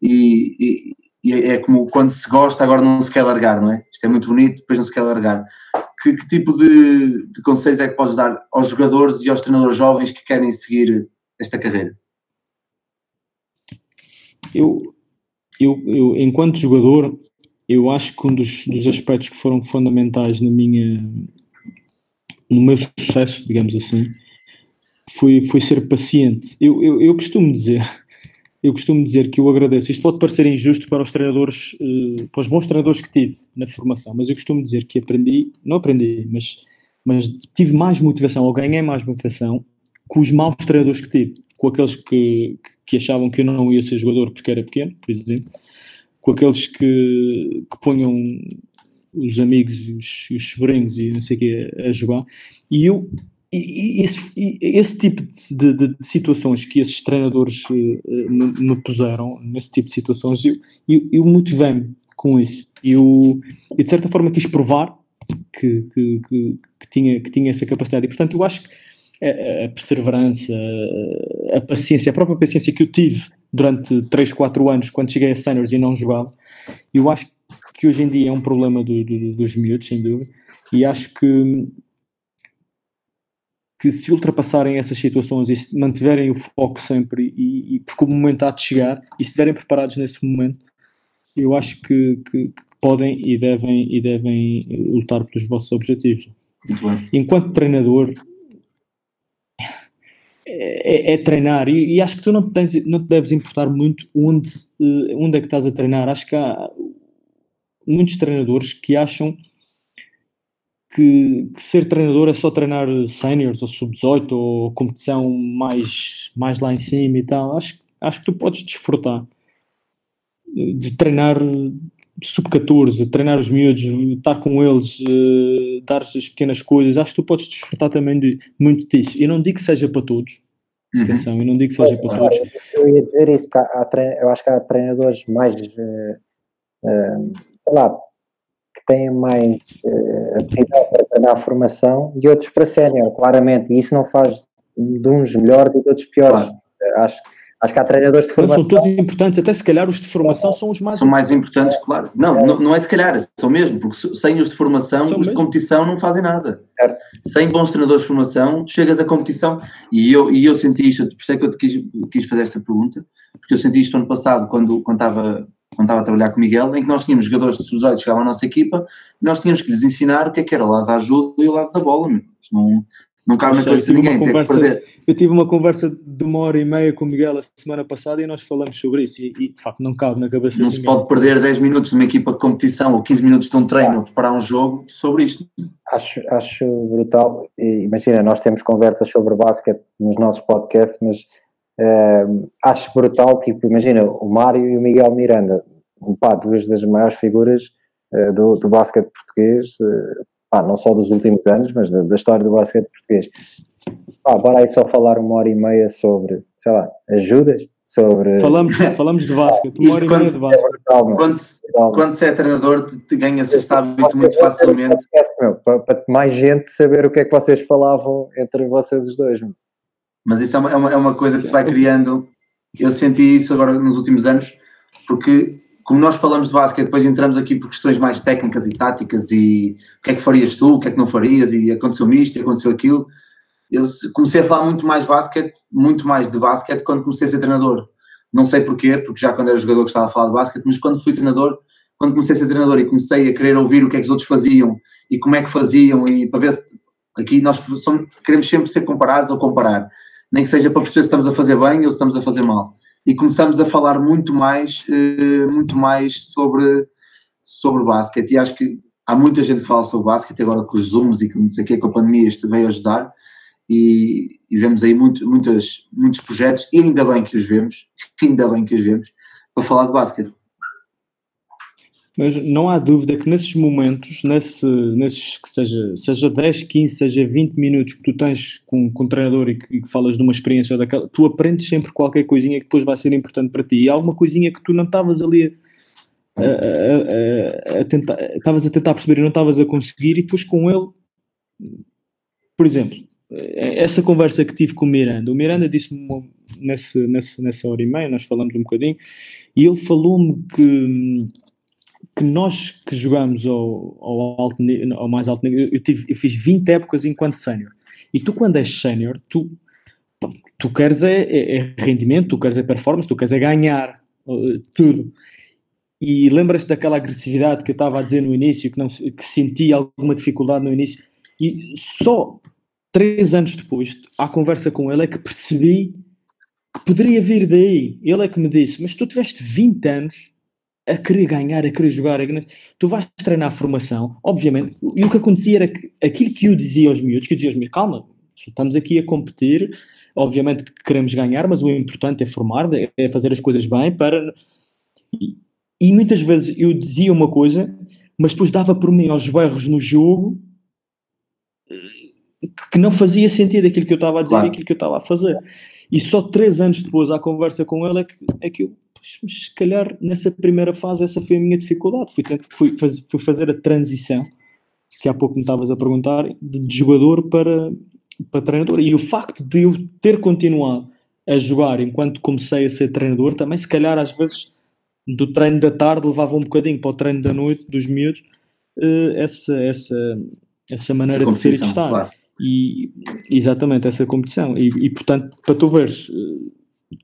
e, e, e, é como quando se gosta, agora não se quer largar, não é? Isto é muito bonito, depois não se quer largar. Que, que tipo de, de conselhos é que podes dar aos jogadores e aos treinadores jovens que querem seguir esta carreira? Eu, eu, eu, enquanto jogador, eu acho que um dos, dos aspectos que foram fundamentais na minha, no meu sucesso, digamos assim, foi, foi ser paciente. Eu, eu, eu costumo dizer, eu costumo dizer que eu agradeço. Isto pode parecer injusto para os treinadores, uh, para os bons treinadores que tive na formação, mas eu costumo dizer que aprendi, não aprendi, mas, mas tive mais motivação, ou ganhei mais motivação com os maus treinadores que tive, com aqueles que, que achavam que eu não ia ser jogador porque era pequeno, por exemplo, com aqueles que, que ponham os amigos e os, os sobrinhos e não sei o que a jogar, e eu e, esse, esse, tipo de, de, de, situações que esses treinadores uh, me, me, puseram, nesse tipo de situações, eu, eu, eu motivei-me com isso. E eu, de certa forma, quis provar que, que, que, que, tinha, que tinha essa capacidade. E, portanto, eu acho que a, a perseverança, a, a paciência, a própria paciência que eu tive durante 3, 4 anos, quando cheguei a seniors e não jogava, eu acho que hoje em dia é um problema do, do, dos miúdos, sem dúvida, e acho que que se ultrapassarem essas situações e se mantiverem o foco sempre e, e porque o momento há de chegar e estiverem preparados nesse momento, eu acho que, que, que podem e devem, e devem lutar pelos vossos objetivos. Enquanto treinador, é, é, treinar e, e, acho que tu não te, tens, não te deves importar muito onde, eh, onde é que estás a treinar. Acho que há muitos treinadores que acham que, que, ser treinador é só treinar séniores ou sub-18 ou competição mais, mais lá em cima e tal. Acho, acho que tu podes desfrutar de treinar sub-14, treinar os miúdos, estar com eles, uh, dar as pequenas coisas. Acho que tu podes desfrutar também de, muito disso. Eu não digo que seja para todos. Uhum. Atenção, eu não digo que seja para todos. Eu ia dizer isso, há, eu acho que há treinadores mais, uh, uh, sei lá, têm mais uh, aptidão para treinar a formação e outros para sénior, claramente. E isso não faz de uns melhores e de outros piores. Claro. Acho, acho que há treinadores de formação. Não, são todos importantes, até se calhar os de formação são os mais São mais importantes, claro. Não, não, não é se calhar, são mesmo, porque sem os de formação, são os mesmo. de competição não fazem nada. Certo. Sem bons treinadores de formação, tu chegas à competição, e eu, e eu senti isto, por isso é que eu te quis, quis fazer esta pergunta, porque eu senti isto ano passado, quando, quando estava quando estava a trabalhar com o Miguel, em que nós tínhamos jogadores de sub que chegavam à nossa equipa e nós tínhamos que lhes ensinar o que é que era o lado da ajuda e o lado da bola. Não, não cabe na cabeça de ninguém conversa, ter que perder. Eu tive uma conversa de uma hora e meia com o Miguel a semana passada e nós falamos sobre isso e, e de facto não cabe na cabeça Não de se pode perder 10 minutos numa equipa de competição ou 15 minutos de um treino ou preparar um jogo sobre isto. Acho, acho brutal. Imagina, nós temos conversas sobre basquete nos nossos podcasts, mas Uh, acho brutal, tipo, imagina, o Mário e o Miguel Miranda, pá, duas das maiores figuras uh, do, do basquete português, uh, pá, não só dos últimos anos, mas da, da história do basquete português. Pá, bora aí só falar uma hora e meia sobre, sei lá, ajudas, sobre. Falamos, falamos de basquete, uma hora e meia de basquete. Quando, se, quando se é treinador, ganha-se este hábito muito facilmente. Meu, para, para, mais gente saber o que é que vocês falavam entre vocês os dois. Meu. Mas isso é uma, é uma coisa que se vai criando. Eu senti isso agora nos últimos anos, porque como nós falamos de basquete, depois entramos aqui por questões mais técnicas e táticas e o que é que farias tu, o que é que não farias e aconteceu-me isto e aconteceu aquilo. Eu comecei a falar muito mais basquete, muito mais de basquete quando comecei a ser treinador. Não sei porquê, porque já quando era jogador gostava de falar de basquete, mas quando fui treinador, quando comecei a ser treinador e comecei a querer ouvir o que é que os outros faziam e como é que faziam e para ver se aqui nós somos, queremos sempre ser comparados ou comparar, nem que seja para perceber se estamos a fazer bem ou se estamos a fazer mal e começamos a falar muito mais, uh, muito mais sobre, sobre basquete. E acho que há muita gente que fala sobre basquete agora com os Zooms e com não sei o que, com a pandemia isto veio ajudar. E, e, vemos aí muito, muitas, muitos projetos, e ainda bem que os vemos, ainda bem que os vemos, para falar de basquete. Mas não há dúvida que nesses momentos, nesse, nesses que seja, seja 10, 15, seja 20 minutos que tu tens com, com treinador e que, e que falas de uma experiência daquela, tu aprendes sempre qualquer coisinha que depois vai ser importante para ti. E há alguma coisinha que tu não estavas ali a, a, a, a tentar, estavas a tentar perceber e não estavas a conseguir, e depois com ele, por exemplo, essa conversa que tive com o Miranda, o Miranda disse-me nessa, nessa hora e meia, nós falamos um bocadinho, e ele falou-me que que nós que jogamos ao, ao, alto, ao mais alto nível, eu, tive, eu fiz 20 épocas enquanto sénior. E tu, quando és sénior, tu, tu queres é, é, é, rendimento, tu queres é performance, tu queres é ganhar uh, tudo. E lembras-te daquela agressividade que eu estava a dizer no início, que, não, que senti alguma dificuldade no início, e só três anos depois, à conversa com ele, é que percebi que poderia vir daí. Ele é que me disse: Mas tu tiveste 20 anos a querer ganhar, a querer jogar, a tu vais treinar a formação, obviamente, e o que acontecia era que aquilo que eu dizia aos miúdos, que eu dizia aos miúdos, calma, estamos aqui a competir, obviamente que queremos ganhar, mas o importante é formar, é fazer as coisas bem para... E, e muitas vezes eu dizia uma coisa, mas depois dava por mim aos berros no jogo eh, que não fazia sentido aquilo que eu estava a dizer claro. e aquilo que eu estava a fazer. E só três anos depois, à conversa com ele, é que, é que eu mas se calhar nessa primeira fase essa foi a minha dificuldade. Fui, fui, faz, fui fazer a transição, que há pouco me estavas a perguntar, de, de jogador para, para treinador. E o facto de eu ter continuado a jogar enquanto comecei a ser treinador, também se calhar às vezes do treino da tarde levava um bocadinho para o treino da noite dos miúdos uh, essa, essa, essa maneira essa de ser e de estar. Claro. E, exatamente, essa competição. E, e portanto, para tu veres, uh,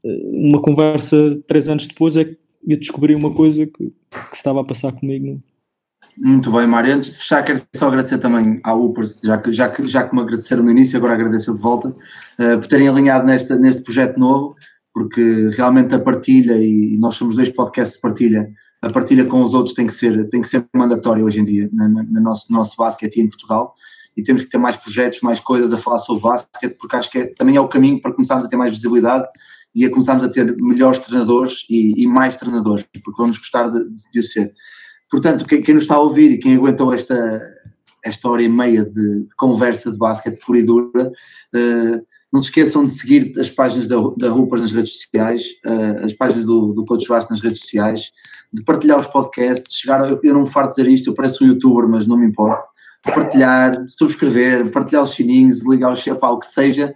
uma conversa três anos depois é que eu descobri uma coisa que, que se estava a passar comigo. Muito bem, Mário. Antes de fechar, quero só agradecer também à Upers, já que, já que, já que me agradeceram no início, agora agradeço de volta, uh, por terem alinhado neste, neste projeto novo, porque realmente a partilha, e nós somos dois podcasts de partilha, a partilha com os outros tem que ser, tem que ser mandatória hoje em dia, no nosso, nosso basquete em Portugal, e temos que ter mais projetos, mais coisas a falar sobre basquete, porque acho que é, também é o caminho para começarmos a ter mais visibilidade e a começarmos a ter melhores treinadores e, e mais treinadores, porque vamos gostar de, de ser. Portanto, quem, quem, nos está a ouvir e quem aguentou esta, esta hora e meia de, de conversa de basquete pura e dura, uh, não se esqueçam de seguir as páginas da, da Rupas nas redes sociais, uh, as páginas do, do Coach Vasco nas redes sociais, de partilhar os podcasts, chegar, eu, eu não me farto dizer isto, eu pareço um youtuber, mas não me importa, partilhar, subscrever, partilhar os sininhos, ligar o chapéu, o que seja,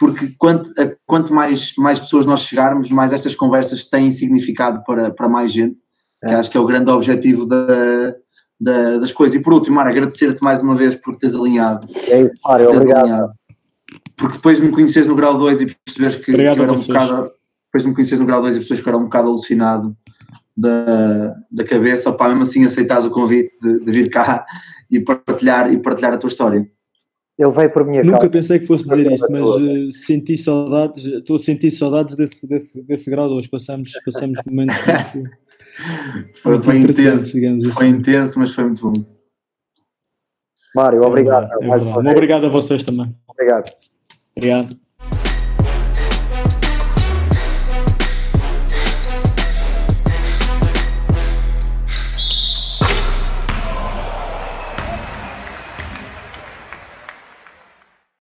porque quanto, quanto mais, mais pessoas nós chegarmos, mais estas conversas têm significado para, para mais gente, é. que acho que é o grande objetivo da, da, das coisas. E por último, Mara, agradecer-te mais uma vez por teres alinhado. É isso, Mário, obrigado. Alinhado. Porque depois de me conheceres no grau 2 e perceberes que, que era um bocado. Depois de me conheceres no grau 2 e perceberes que era um bocado alucinado da, da cabeça, opá, mesmo assim aceitares o convite de, de vir cá e partilhar, e partilhar a tua história. Ele veio por minha Nunca casa. pensei que fosse dizer isto, mas uh, senti saudades, estou a sentir saudades desse, desse, desse grau hoje. Passamos, passamos momentos muito, foi, muito foi intenso, digamos foi assim. intenso, mas foi muito bom. Mário, obrigado. É é obrigado a vocês também. Obrigado. Obrigado.